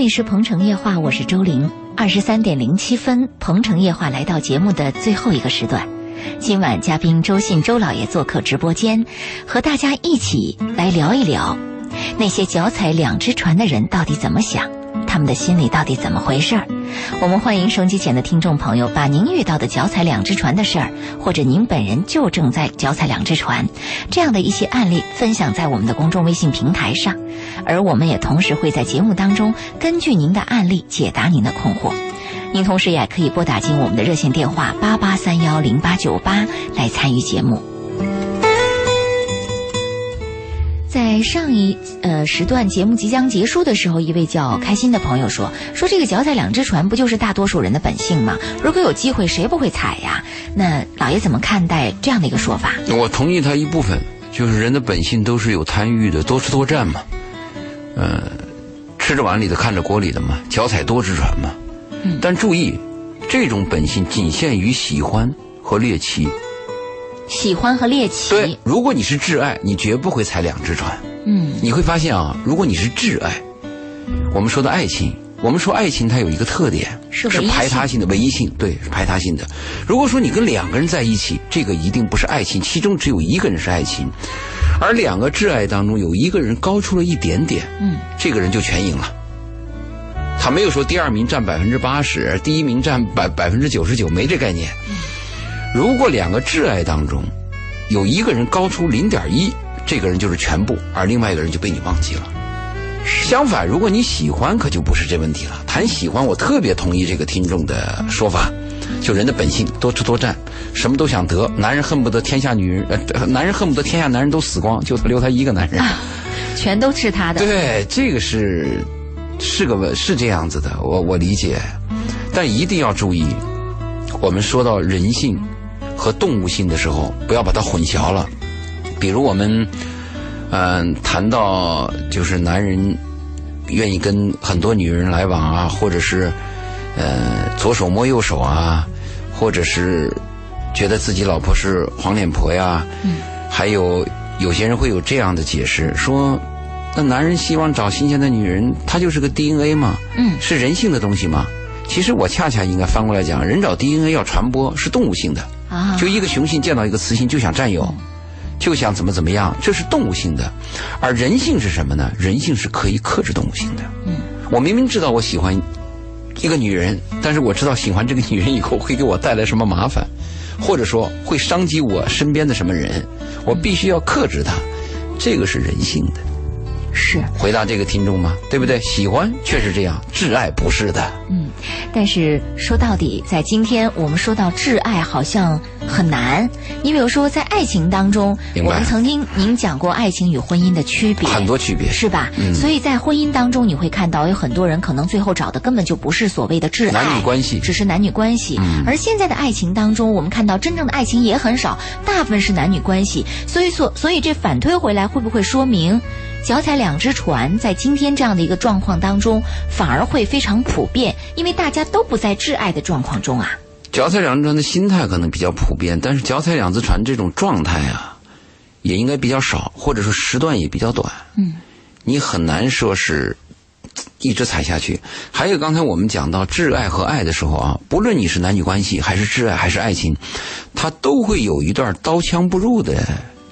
是《鹏城夜话》，我是周玲。二十三点零七分，《鹏城夜话》来到节目的最后一个时段。今晚嘉宾周信周老爷做客直播间，和大家一起来聊一聊，那些脚踩两只船的人到底怎么想。他们的心里到底怎么回事儿？我们欢迎收机前的听众朋友，把您遇到的脚踩两只船的事儿，或者您本人就正在脚踩两只船，这样的一些案例分享在我们的公众微信平台上，而我们也同时会在节目当中根据您的案例解答您的困惑。您同时也可以拨打进我们的热线电话八八三幺零八九八来参与节目。在上一呃时段节目即将结束的时候，一位叫开心的朋友说：“说这个脚踩两只船，不就是大多数人的本性吗？如果有机会，谁不会踩呀？那老爷怎么看待这样的一个说法？”我同意他一部分，就是人的本性都是有贪欲的，多吃多占嘛。呃，吃着碗里的，看着锅里的嘛，脚踩多只船嘛。嗯。但注意，这种本性仅限于喜欢和猎奇。喜欢和猎奇。对，如果你是挚爱，你绝不会踩两只船。嗯，你会发现啊，如果你是挚爱，我们说的爱情，我们说爱情它有一个特点，是排他性的唯一性，对，是排他性的。如果说你跟两个人在一起，这个一定不是爱情，其中只有一个人是爱情，而两个挚爱当中有一个人高出了一点点，嗯，这个人就全赢了。他没有说第二名占百分之八十，第一名占百百分之九十九，没这概念。如果两个挚爱当中，有一个人高出零点一，这个人就是全部，而另外一个人就被你忘记了。相反，如果你喜欢，可就不是这问题了。谈喜欢，我特别同意这个听众的说法，就人的本性，多吃多占，什么都想得。男人恨不得天下女人，呃，男人恨不得天下男人都死光，就留他一个男人，(laughs) 全都是他的。对，这个是是个是这样子的，我我理解，但一定要注意，我们说到人性。和动物性的时候，不要把它混淆了。比如我们，嗯，谈到就是男人愿意跟很多女人来往啊，或者是呃左手摸右手啊，或者是觉得自己老婆是黄脸婆呀，嗯，还有有些人会有这样的解释，说那男人希望找新鲜的女人，他就是个 DNA 嘛，嗯，是人性的东西嘛。其实我恰恰应该翻过来讲，人找 DNA 要传播是动物性的。啊，就一个雄性见到一个雌性就想占有，就想怎么怎么样，这是动物性的，而人性是什么呢？人性是可以克制动物性的。嗯，我明明知道我喜欢一个女人，但是我知道喜欢这个女人以后会给我带来什么麻烦，或者说会伤及我身边的什么人，我必须要克制她，这个是人性的。是回答这个听众吗？对不对？喜欢确实这样，挚爱不是的。嗯，但是说到底，在今天我们说到挚爱，好像很难。你比如说，在爱情当中，我们曾经您讲过爱情与婚姻的区别，很多区别。是吧？所以在婚姻当中，你会看到有很多人可能最后找的根本就不是所谓的挚爱，男女关系只是男女关系。嗯而现在的爱情当中，我们看到真正的爱情也很少，大部分是男女关系。所以所所以这反推回来，会不会说明脚踩两只船，在今天这样的一个状况当中，反而会非常普遍，因为大家都不在挚爱的状况中啊。脚踩两只船的心态可能比较普遍，但是脚踩两只船这种状态啊，也应该比较少，或者说时段也比较短。嗯，你很难说是一直踩下去。还有刚才我们讲到挚爱和爱的时候啊，不论你是男女关系，还是挚爱，还是爱情，它都会有一段刀枪不入的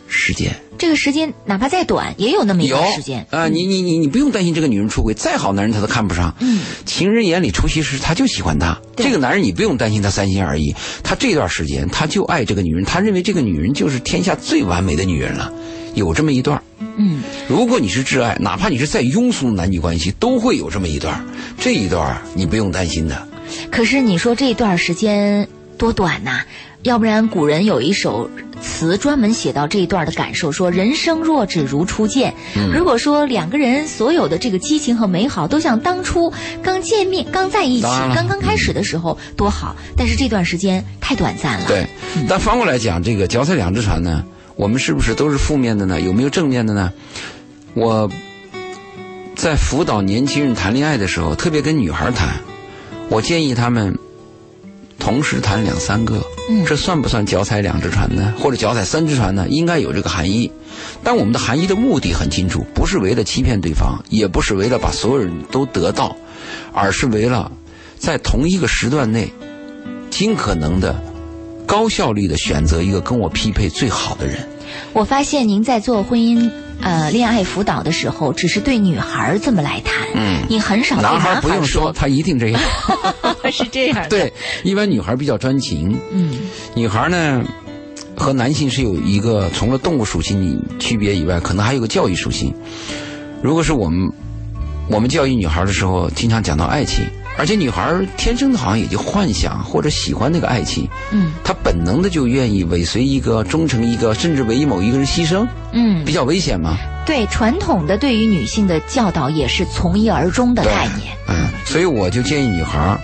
时间。这个时间哪怕再短，也有那么一段时间。啊、你你你你不用担心这个女人出轨，再好男人他都看不上。嗯，情人眼里出西施，他就喜欢她。这个男人你不用担心他三心二意，他这段时间他就爱这个女人，他认为这个女人就是天下最完美的女人了。有这么一段，嗯，如果你是挚爱，哪怕你是再庸俗的男女关系，都会有这么一段。这一段你不用担心的。可是你说这一段时间多短呐、要不然古人有一首词专门写到这一段的感受，说人生若只如初见。嗯如果说两个人所有的这个激情和美好都像当初刚见面、刚在一起、刚刚开始的时候多好，但是这段时间太短暂了。对，但反过来讲，这个脚踩两只船呢，我们是不是都是负面的呢？有没有正面的呢？我在辅导年轻人谈恋爱的时候，特别跟女孩谈，我建议他们同时谈两三个，嗯这算不算脚踩两只船呢？或者脚踩三只船呢？应该有这个含义。但我们的含义的目的很清楚，不是为了欺骗对方，也不是为了把所有人都得到，而是为了在同一个时段内，尽可能的高效率的选择一个跟我匹配最好的人。我发现您在做婚姻呃恋爱辅导的时候，只是对女孩儿这么来谈，嗯你很少对男孩孩不用说，他一定这样。(laughs) 是这样的。(laughs) 对，一般女孩比较专情，嗯女孩呢和男性是有一个除了动物属性区别以外，可能还有个教育属性。如果是我们我们教育女孩的时候，经常讲到爱情，而且女孩天生的好像也就幻想或者喜欢那个爱情，嗯她本能的就愿意尾随一个、忠诚一个，甚至为某一个人牺牲，嗯比，较危险嘛。对传统的对于女性的教导也是从一而终的概念。嗯，所以我就建议女孩儿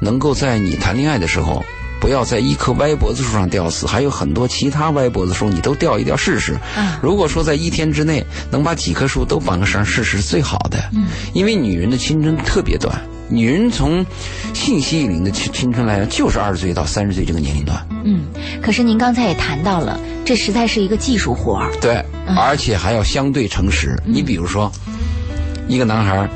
能够在你谈恋爱的时候，不要在一棵歪脖子树上吊死，还有很多其他歪脖子树，你都吊一吊试试。嗯如果说在一天之内能把几棵树都绑个绳试试，是最好的。嗯，因为女人的青春特别短，女人从性吸引力的青青春来讲，就是二十岁到三十岁这个年龄段。嗯，可是您刚才也谈到了，这实在是一个技术活儿。对，嗯而且还要相对诚实。你比如说，一个男孩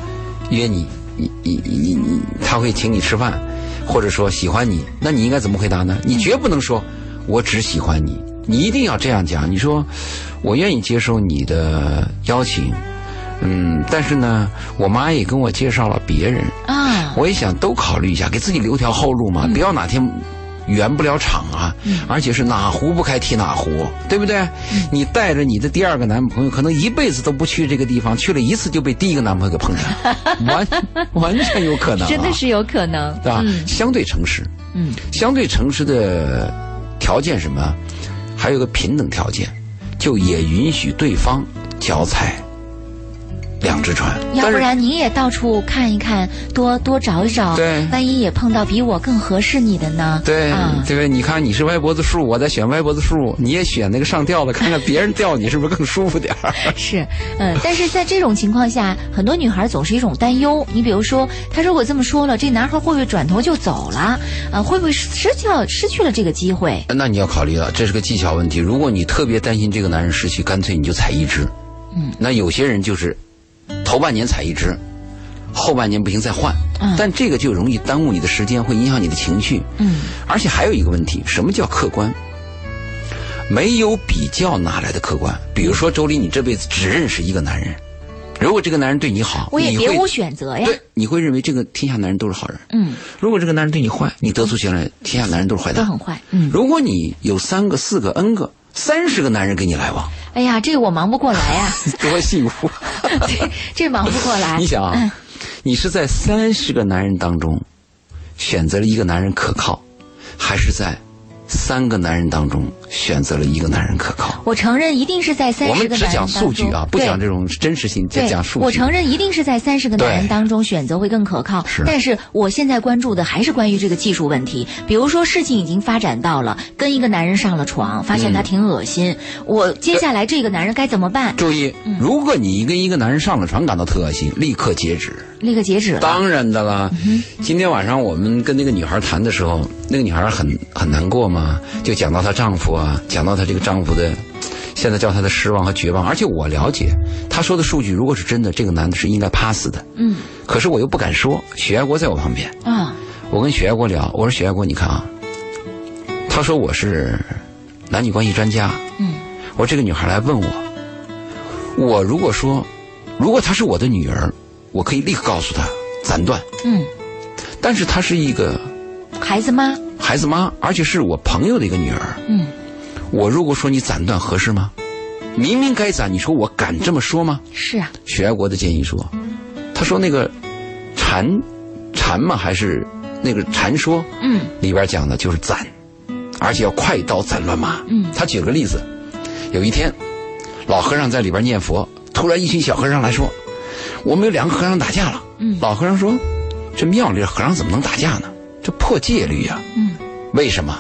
约你，你你你你，他会请你吃饭，或者说喜欢你，那你应该怎么回答呢？你绝不能说“我只喜欢你”，你一定要这样讲。你说“我愿意接受你的邀请”，嗯，但是呢，我妈也跟我介绍了别人，啊，我也想都考虑一下，给自己留条后路嘛，不要哪天圆不了场啊。而且是哪壶不开提哪壶，对不对？你带着你的第二个男朋友，可能一辈子都不去这个地方，去了一次就被第一个男朋友给碰上，(laughs) 完完全有可能、啊，真的是有可能，对吧？嗯。相对诚实，嗯。相对诚实的条件什么？还有个平等条件，就也允许对方脚踩两只船，要不然你也到处看一看，多多找一找，对万一也碰到比我更合适你的呢？对、啊，对不对？你看你是歪脖子树，我在选歪脖子树，你也选那个上吊的，看看别人吊你是不是更舒服点儿？(laughs) 是，嗯，但是在这种情况下，很多女孩总是一种担忧。你比如说，她如果这么说了，这男孩会不会转头就走了？啊，会不会失去了失去了这个机会？那你要考虑了，这是个技巧问题。如果你特别担心这个男人失去，干脆你就踩一只。嗯，那有些人就是头半年采一只，后半年不行再换。嗯但这个就容易耽误你的时间，会影响你的情绪。嗯而且还有一个问题，什么叫客观？没有比较哪来的客观？比如说周丽，你这辈子只认识一个男人，如果这个男人对你好，你会我也别无选择呀。对，你会认为这个天下男人都是好人。嗯，如果这个男人对你坏，你得出结论，天下男人都是坏蛋。都很坏。嗯，如果你有三个、四个、N 个、三十个男人跟你来往，哎呀，这个我忙不过来呀，(laughs) 多幸福！(laughs) 这这忙不过来。(laughs) 你想啊，你是在三十个男人当中选择了一个男人可靠，还是在三个男人当中选择了一个男人可靠？我承认一定是在三我十个男人我们只讲数据啊，不讲这种。真实性，就对，讲数据。我承认一定是在三十个男人当中选择会更可靠，是但是我现在关注的还是关于这个技术问题。比如说，事情已经发展到了跟一个男人上了床，发现他嗯挺恶心，我接下来这个男人该怎么办？注意，嗯如果你跟一个男人上了床感到特恶心，立刻截止。立刻截止了。当然的啦。嗯今天晚上我们跟那个女孩谈的时候，那个女孩很很难过嘛，就讲到她丈夫啊，讲到她这个丈夫的，现在叫她的失望和绝望。而且我了解，她说的数据如果是真的，这个男的是应该趴死的。嗯可是我又不敢说，许爱国在我旁边，啊，我跟许爱国聊，我说许爱国，你看啊，他说我是男女关系专家，嗯我说这个女孩来问我，我如果说，如果她是我的女儿，我可以立刻告诉她斩断。嗯，但是她是一个孩子妈，孩子妈，而且是我朋友的一个女儿。嗯，我如果说你斩断合适吗？明明该斩，你说我敢这么说吗？是啊，许爱国的建议说，他说那个禅禅嘛，还是那个禅说嗯里边讲的就是斩，而且要快刀斩乱麻。嗯他举了个例子，有一天，老和尚在里边念佛，突然一群小和尚来说，我们有两个和尚打架了。嗯老和尚说，这庙里的和尚怎么能打架呢？这破戒律呀、嗯为什么？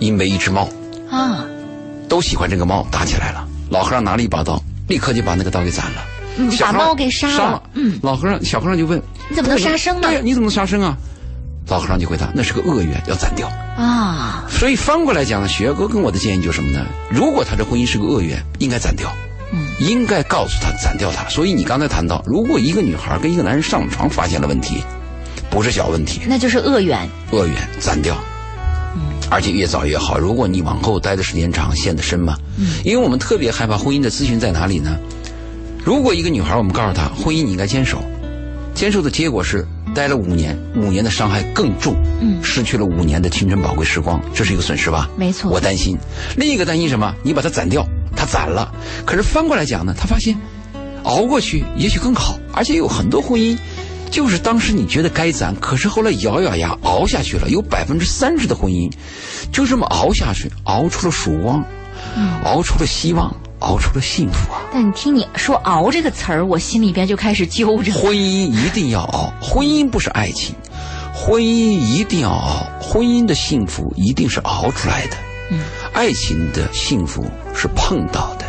因为一只猫，啊，都喜欢这个猫，打起来了。老和尚拿了一把刀，立刻就把那个刀给斩了。嗯，把猫给杀杀了，嗯，老和尚小和尚就问：“你怎么能杀生呢对呀、你怎么能杀生啊？”老和尚就回答：“那是个恶缘，要斩掉。啊，”所以翻过来讲呢，雪哥跟我的建议就是什么呢？如果他这婚姻是个恶缘，应该斩掉。嗯，应该告诉他斩掉他。所以你刚才谈到，如果一个女孩跟一个男人上床发现了问题，不是小问题，那就是恶缘，恶缘斩掉。而且越早越好。如果你往后待的时间长，陷得深嘛。因为我们特别害怕婚姻的咨询在哪里呢？如果一个女孩，我们告诉她婚姻你应该坚守，坚守的结果是待了五年，五年的伤害更重，嗯失去了五年的青春宝贵时光，这是一个损失吧？没错我担心。另一个担心什么？你把它攒掉，它攒了，可是翻过来讲呢，他发现熬过去也许更好，而且有很多婚姻。就是当时你觉得该攒，可是后来咬咬牙熬下去了。有百分之三十的婚姻，就这么熬下去，熬出了曙光，熬出了希望，熬出了幸福啊！但你听你说“熬”这个词儿，我心里边就开始揪着。婚姻一定要熬，婚姻不是爱情，婚姻一定要熬，婚姻的幸福一定是熬出来的。嗯，爱情的幸福是碰到的。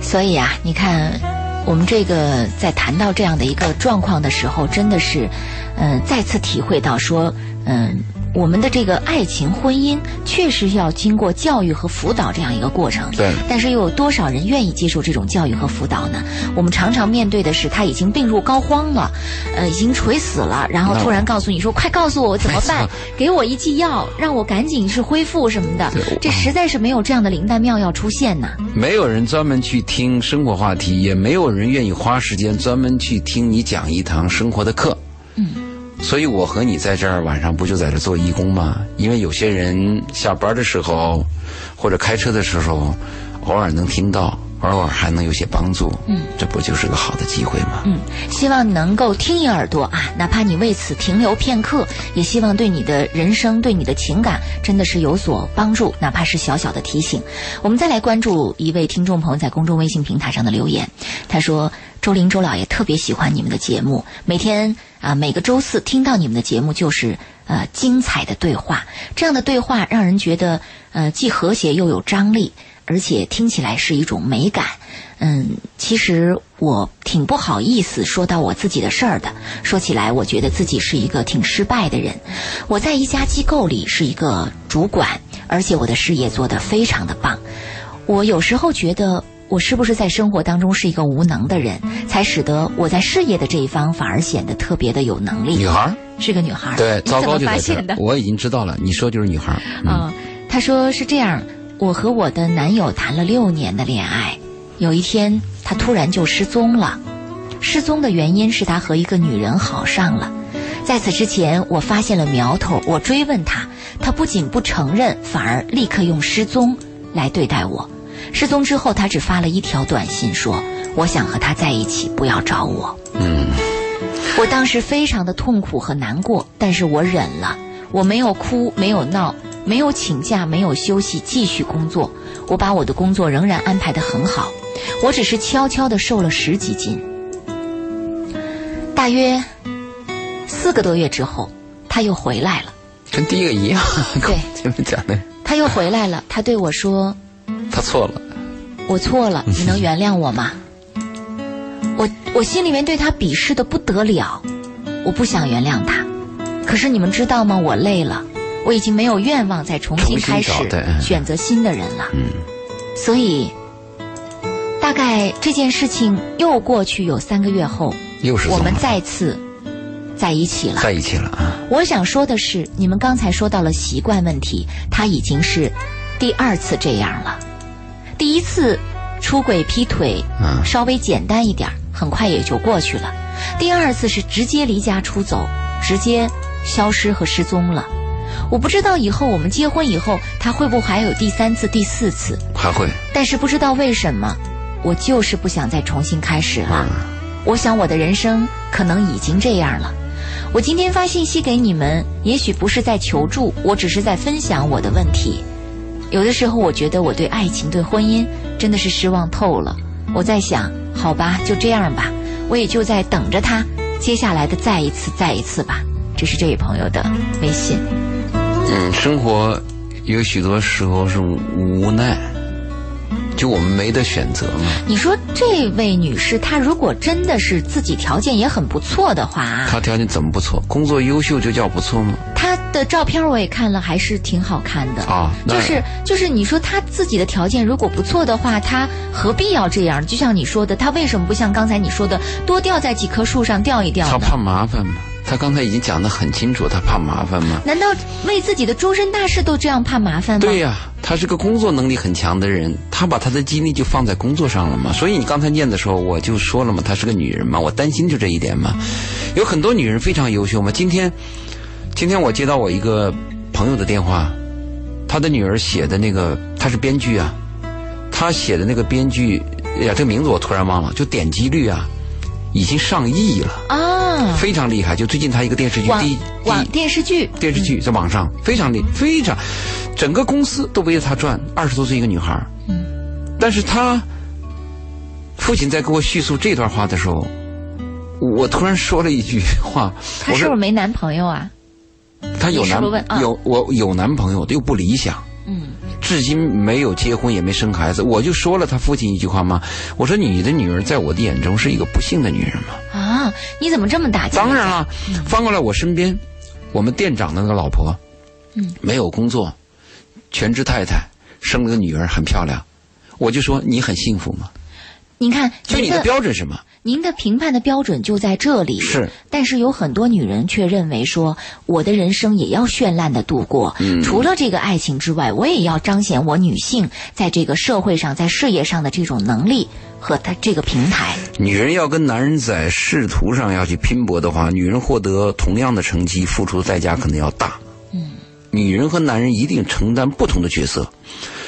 所以啊，你看，我们这个在谈到这样的一个状况的时候，真的是，嗯、再次体会到说，嗯、我们的这个爱情婚姻确实要经过教育和辅导这样一个过程。对但是又有多少人愿意接受这种教育和辅导呢？我们常常面对的是他已经病入膏肓了，呃，已经垂死了，然后突然告诉你说：“快告诉我怎么办，给我一剂药，让我赶紧是恢复什么的对。”这实在是没有这样的灵丹妙药出现呐。没有人专门去听生活话题，也没有人愿意花时间专门去听你讲一堂生活的课。嗯，所以我和你在这儿晚上不就在这做义工吗？因为有些人下班的时候，或者开车的时候，偶尔能听到，偶尔还能有些帮助。嗯，这不就是个好的机会吗？嗯，希望你能够听一耳朵啊，哪怕你为此停留片刻，也希望对你的人生、对你的情感真的是有所帮助，哪怕是小小的提醒。我们再来关注一位听众朋友在公众微信平台上的留言，他说：“周林周老爷特别喜欢你们的节目，每天啊每个周四听到你们的节目就是呃精彩的对话，这样的对话让人觉得呃既和谐又有张力。”而且听起来是一种美感。嗯，其实我挺不好意思说到我自己的事儿的。说起来，我觉得自己是一个挺失败的人。我在一家机构里是一个主管，而且我的事业做得非常的棒。我有时候觉得，我是不是在生活当中是一个无能的人，才使得我在事业的这一方反而显得特别的有能力？女孩儿是个女孩儿，对，你怎么糟糕就发现的在这儿。？我已经知道了，你说就是女孩嗯，他说是这样，我和我的男友谈了六年的恋爱，有一天他突然就失踪了。失踪的原因是他和一个女人好上了。在此之前，我发现了苗头，我追问他，他不仅不承认，反而立刻用失踪来对待我。失踪之后，他只发了一条短信说：“我想和他在一起，不要找我。”嗯我当时非常的痛苦和难过，但是我忍了，我没有哭，没有闹，没有请假，没有休息，继续工作。我把我的工作仍然安排的很好，我只是悄悄的瘦了十几斤。大约四个多月之后，他又回来了。跟第一个一样，对 (laughs) 前面讲的，他又回来了，他对我说他错了，：“我错了，(laughs) 你能原谅我吗？”我我心里面对他鄙视的不得了，我不想原谅他。可是你们知道吗？我累了，我已经没有愿望再重新开始选择新的人了。嗯，所以大概这件事情又过去有三个月后，又是我们再次在一起了。在一起了啊？我想说的是，你们刚才说到了习惯问题，他已经是第二次这样了。第一次出轨劈腿，嗯稍微简单一点儿，很快也就过去了。第二次是直接离家出走，直接消失和失踪了。我不知道以后我们结婚以后，他会不会还有第三次、第四次？还会但是不知道为什么，我就是不想再重新开始了。我想我的人生可能已经这样了。我今天发信息给你们，也许不是在求助，我只是在分享我的问题。有的时候，我觉得我对爱情、对婚姻真的是失望透了。我在想，好吧，就这样吧，我也就在等着他接下来的再一次、再一次吧。这是这位朋友的微信。嗯，生活有许多时候是无奈，就我们没得选择嘛。你说这位女士，她如果真的是自己条件也很不错的话她，条件怎么不错？工作优秀就叫不错吗？她的照片我也看了，还是挺好看的啊就是就是，你说他自己的条件如果不错的话，他何必要这样？就像你说的，他为什么不像刚才你说的，多吊在几棵树上吊一吊呢？他怕麻烦吗？他刚才已经讲得很清楚，他怕麻烦吗？难道为自己的终身大事都这样怕麻烦吗？对呀、他是个工作能力很强的人，他把他的精力就放在工作上了嘛。所以你刚才念的时候，我就说了嘛，她是个女人嘛，我担心就这一点嘛。有很多女人非常优秀嘛。今天，今天我接到我一个朋友的电话，他的女儿写的那个，他是编剧啊，他写的那个编剧，哎呀，这个名字我突然忘了，就点击率啊，已经上亿了，啊，非常厉害。就最近他一个电视剧电视剧电视剧在网上非常厉非常，整个公司都围着她转。二十多岁一个女孩，嗯，但是她父亲在给我叙述这段话的时候，我突然说了一句话，她是不是没男朋友啊？她有男有我有男朋友，又不理想。嗯，至今没有结婚，也没生孩子，我就说了他父亲一句话吗，我说你的女儿在我的眼中是一个不幸的女人吗。啊，你怎么这么打击？当然了，翻过来我身边，我们店长的那个老婆，嗯，没有工作，全职太太，生了个女儿，很漂亮。我就说你很幸福吗？您看，所以你的标准是什么？您的评判的标准就在这里。是，但是有很多女人却认为说，我的人生也要绚烂的度过。嗯除了这个爱情之外，我也要彰显我女性在这个社会上、在事业上的这种能力和她这个平台。女人要跟男人在仕途上要去拼搏的话，女人获得同样的成绩，付出的代价可能要大。嗯，女人和男人一定承担不同的角色。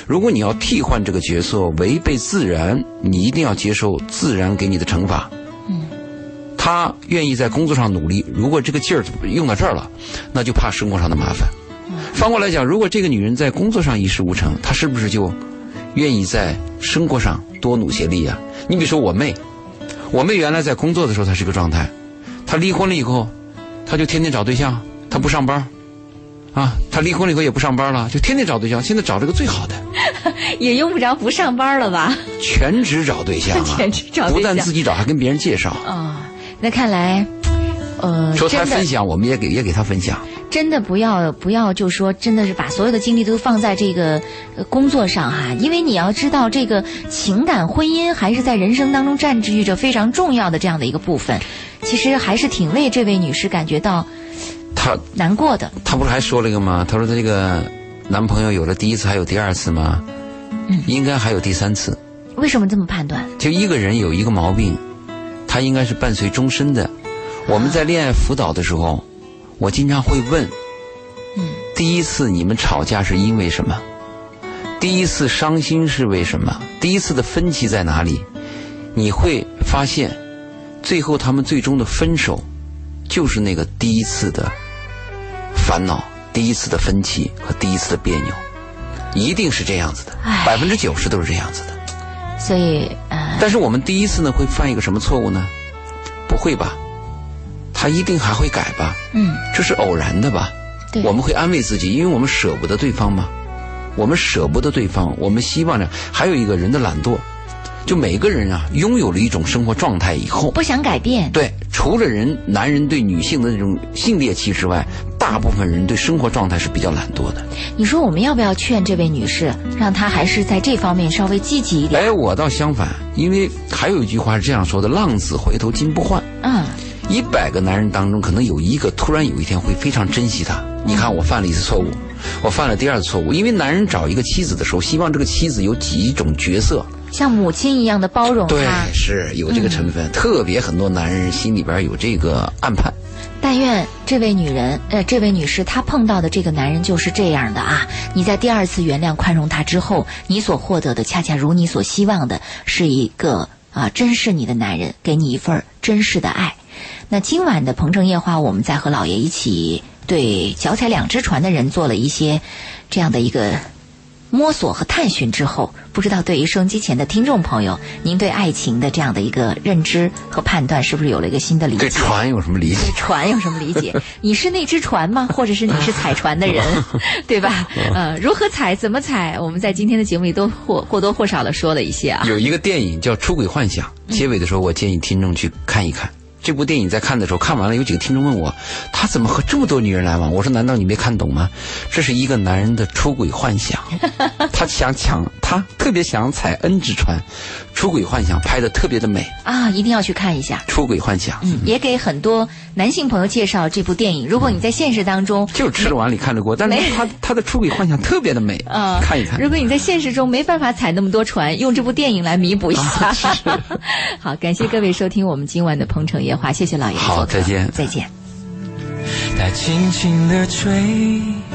如果你要替换这个角色，违背自然，你一定要接受自然给你的惩罚。嗯，他愿意在工作上努力，如果这个劲儿用到这儿了，那就怕生活上的麻烦。反过来讲，如果这个女人在工作上一事无成，她是不是就愿意在生活上多努些力啊？你比如说我妹，我妹原来在工作的时候，她是个状态，她离婚了以后，她就天天找对象，她不上班，啊，她离婚了以后也不上班了，就天天找对象，现在找了个最好的，(laughs) 也用不着不上班了吧？(laughs) 全职找对象啊，(laughs) 全职找对象不但自己找，还跟别人介绍。啊、那看来，呃，说他分享，我们也给也给他分享。真的不要不要，就说真的是把所有的精力都放在这个呃工作上哈，因为你要知道，这个情感婚姻还是在人生当中占据着非常重要的这样的一个部分。其实还是挺为这位女士感觉到她难过的。她不是还说了一个吗？她说她这个男朋友有了第一次，还有第二次吗？嗯应该还有第三次。为什么这么判断？就一个人有一个毛病，他应该是伴随终身的。我们在恋爱辅导的时候，我经常会问：嗯，第一次你们吵架是因为什么？第一次伤心是为什么？第一次的分歧在哪里？你会发现，最后他们最终的分手，就是那个第一次的烦恼、第一次的分歧和第一次的别扭，一定是这样子的，百分之九十都是这样子的。所以，呃，但是我们第一次呢，会犯一个什么错误呢？不会吧？他一定还会改吧？嗯，这是偶然的吧？对，我们会安慰自己，因为我们舍不得对方嘛。我们舍不得对方，我们希望着还有一个人的懒惰，就每个人啊，拥有了一种生活状态以后，不想改变。对，除了人男人对女性的那种性猎奇之外，大部分人对生活状态是比较懒惰的。你说我们要不要劝这位女士，让她还是在这方面稍微积极一点？哎，我倒相反，因为还有一句话是这样说的：“浪子回头金不换。”嗯，一百个男人当中，可能有一个突然有一天会非常珍惜她。你看，我犯了一次错误，我犯了第二次错误。因为男人找一个妻子的时候，希望这个妻子有几种角色，像母亲一样的包容对，是有这个成分。特别很多男人心里边有这个暗判。但愿这位女人，呃，这位女士，她碰到的这个男人就是这样的啊！你在第二次原谅、宽容他之后，你所获得的，恰恰如你所希望的，是一个啊，珍视你的男人，给你一份儿真实的爱。那今晚的《鹏城夜话》，我们在和老爷一起。对脚踩两只船的人做了一些这样的一个摸索和探寻之后，不知道对于收音机前的听众朋友，您对爱情的这样的一个认知和判断，是不是有了一个新的理解？对船有什么理解？对船有什么理解？(laughs) 你是那只船吗？或者是你是踩船的人，(laughs) 对吧？呃，如何踩？怎么踩？我们在今天的节目里都或或多或少的说了一些啊。有一个电影叫《出轨幻想》，结尾的时候，我建议听众去看一看。这部电影在看的时候，看完了，有几个听众问我，他怎么和这么多女人来往？我说，难道你没看懂吗？这是一个男人的出轨幻想，他想抢，他特别想踩 N 只船，出轨幻想拍的特别的美啊，一定要去看一下出轨幻想。嗯，也给很多男性朋友介绍这部电影。如果你在现实当中就吃着碗里看着锅，但是他他的出轨幻想特别的美啊，(laughs) 看一看。如果你在现实中没办法踩那么多船，用这部电影来弥补一下。(laughs) 好，感谢各位收听我们今晚的《鹏城夜话》，谢谢老爷。好，再见，再见。它轻轻地吹。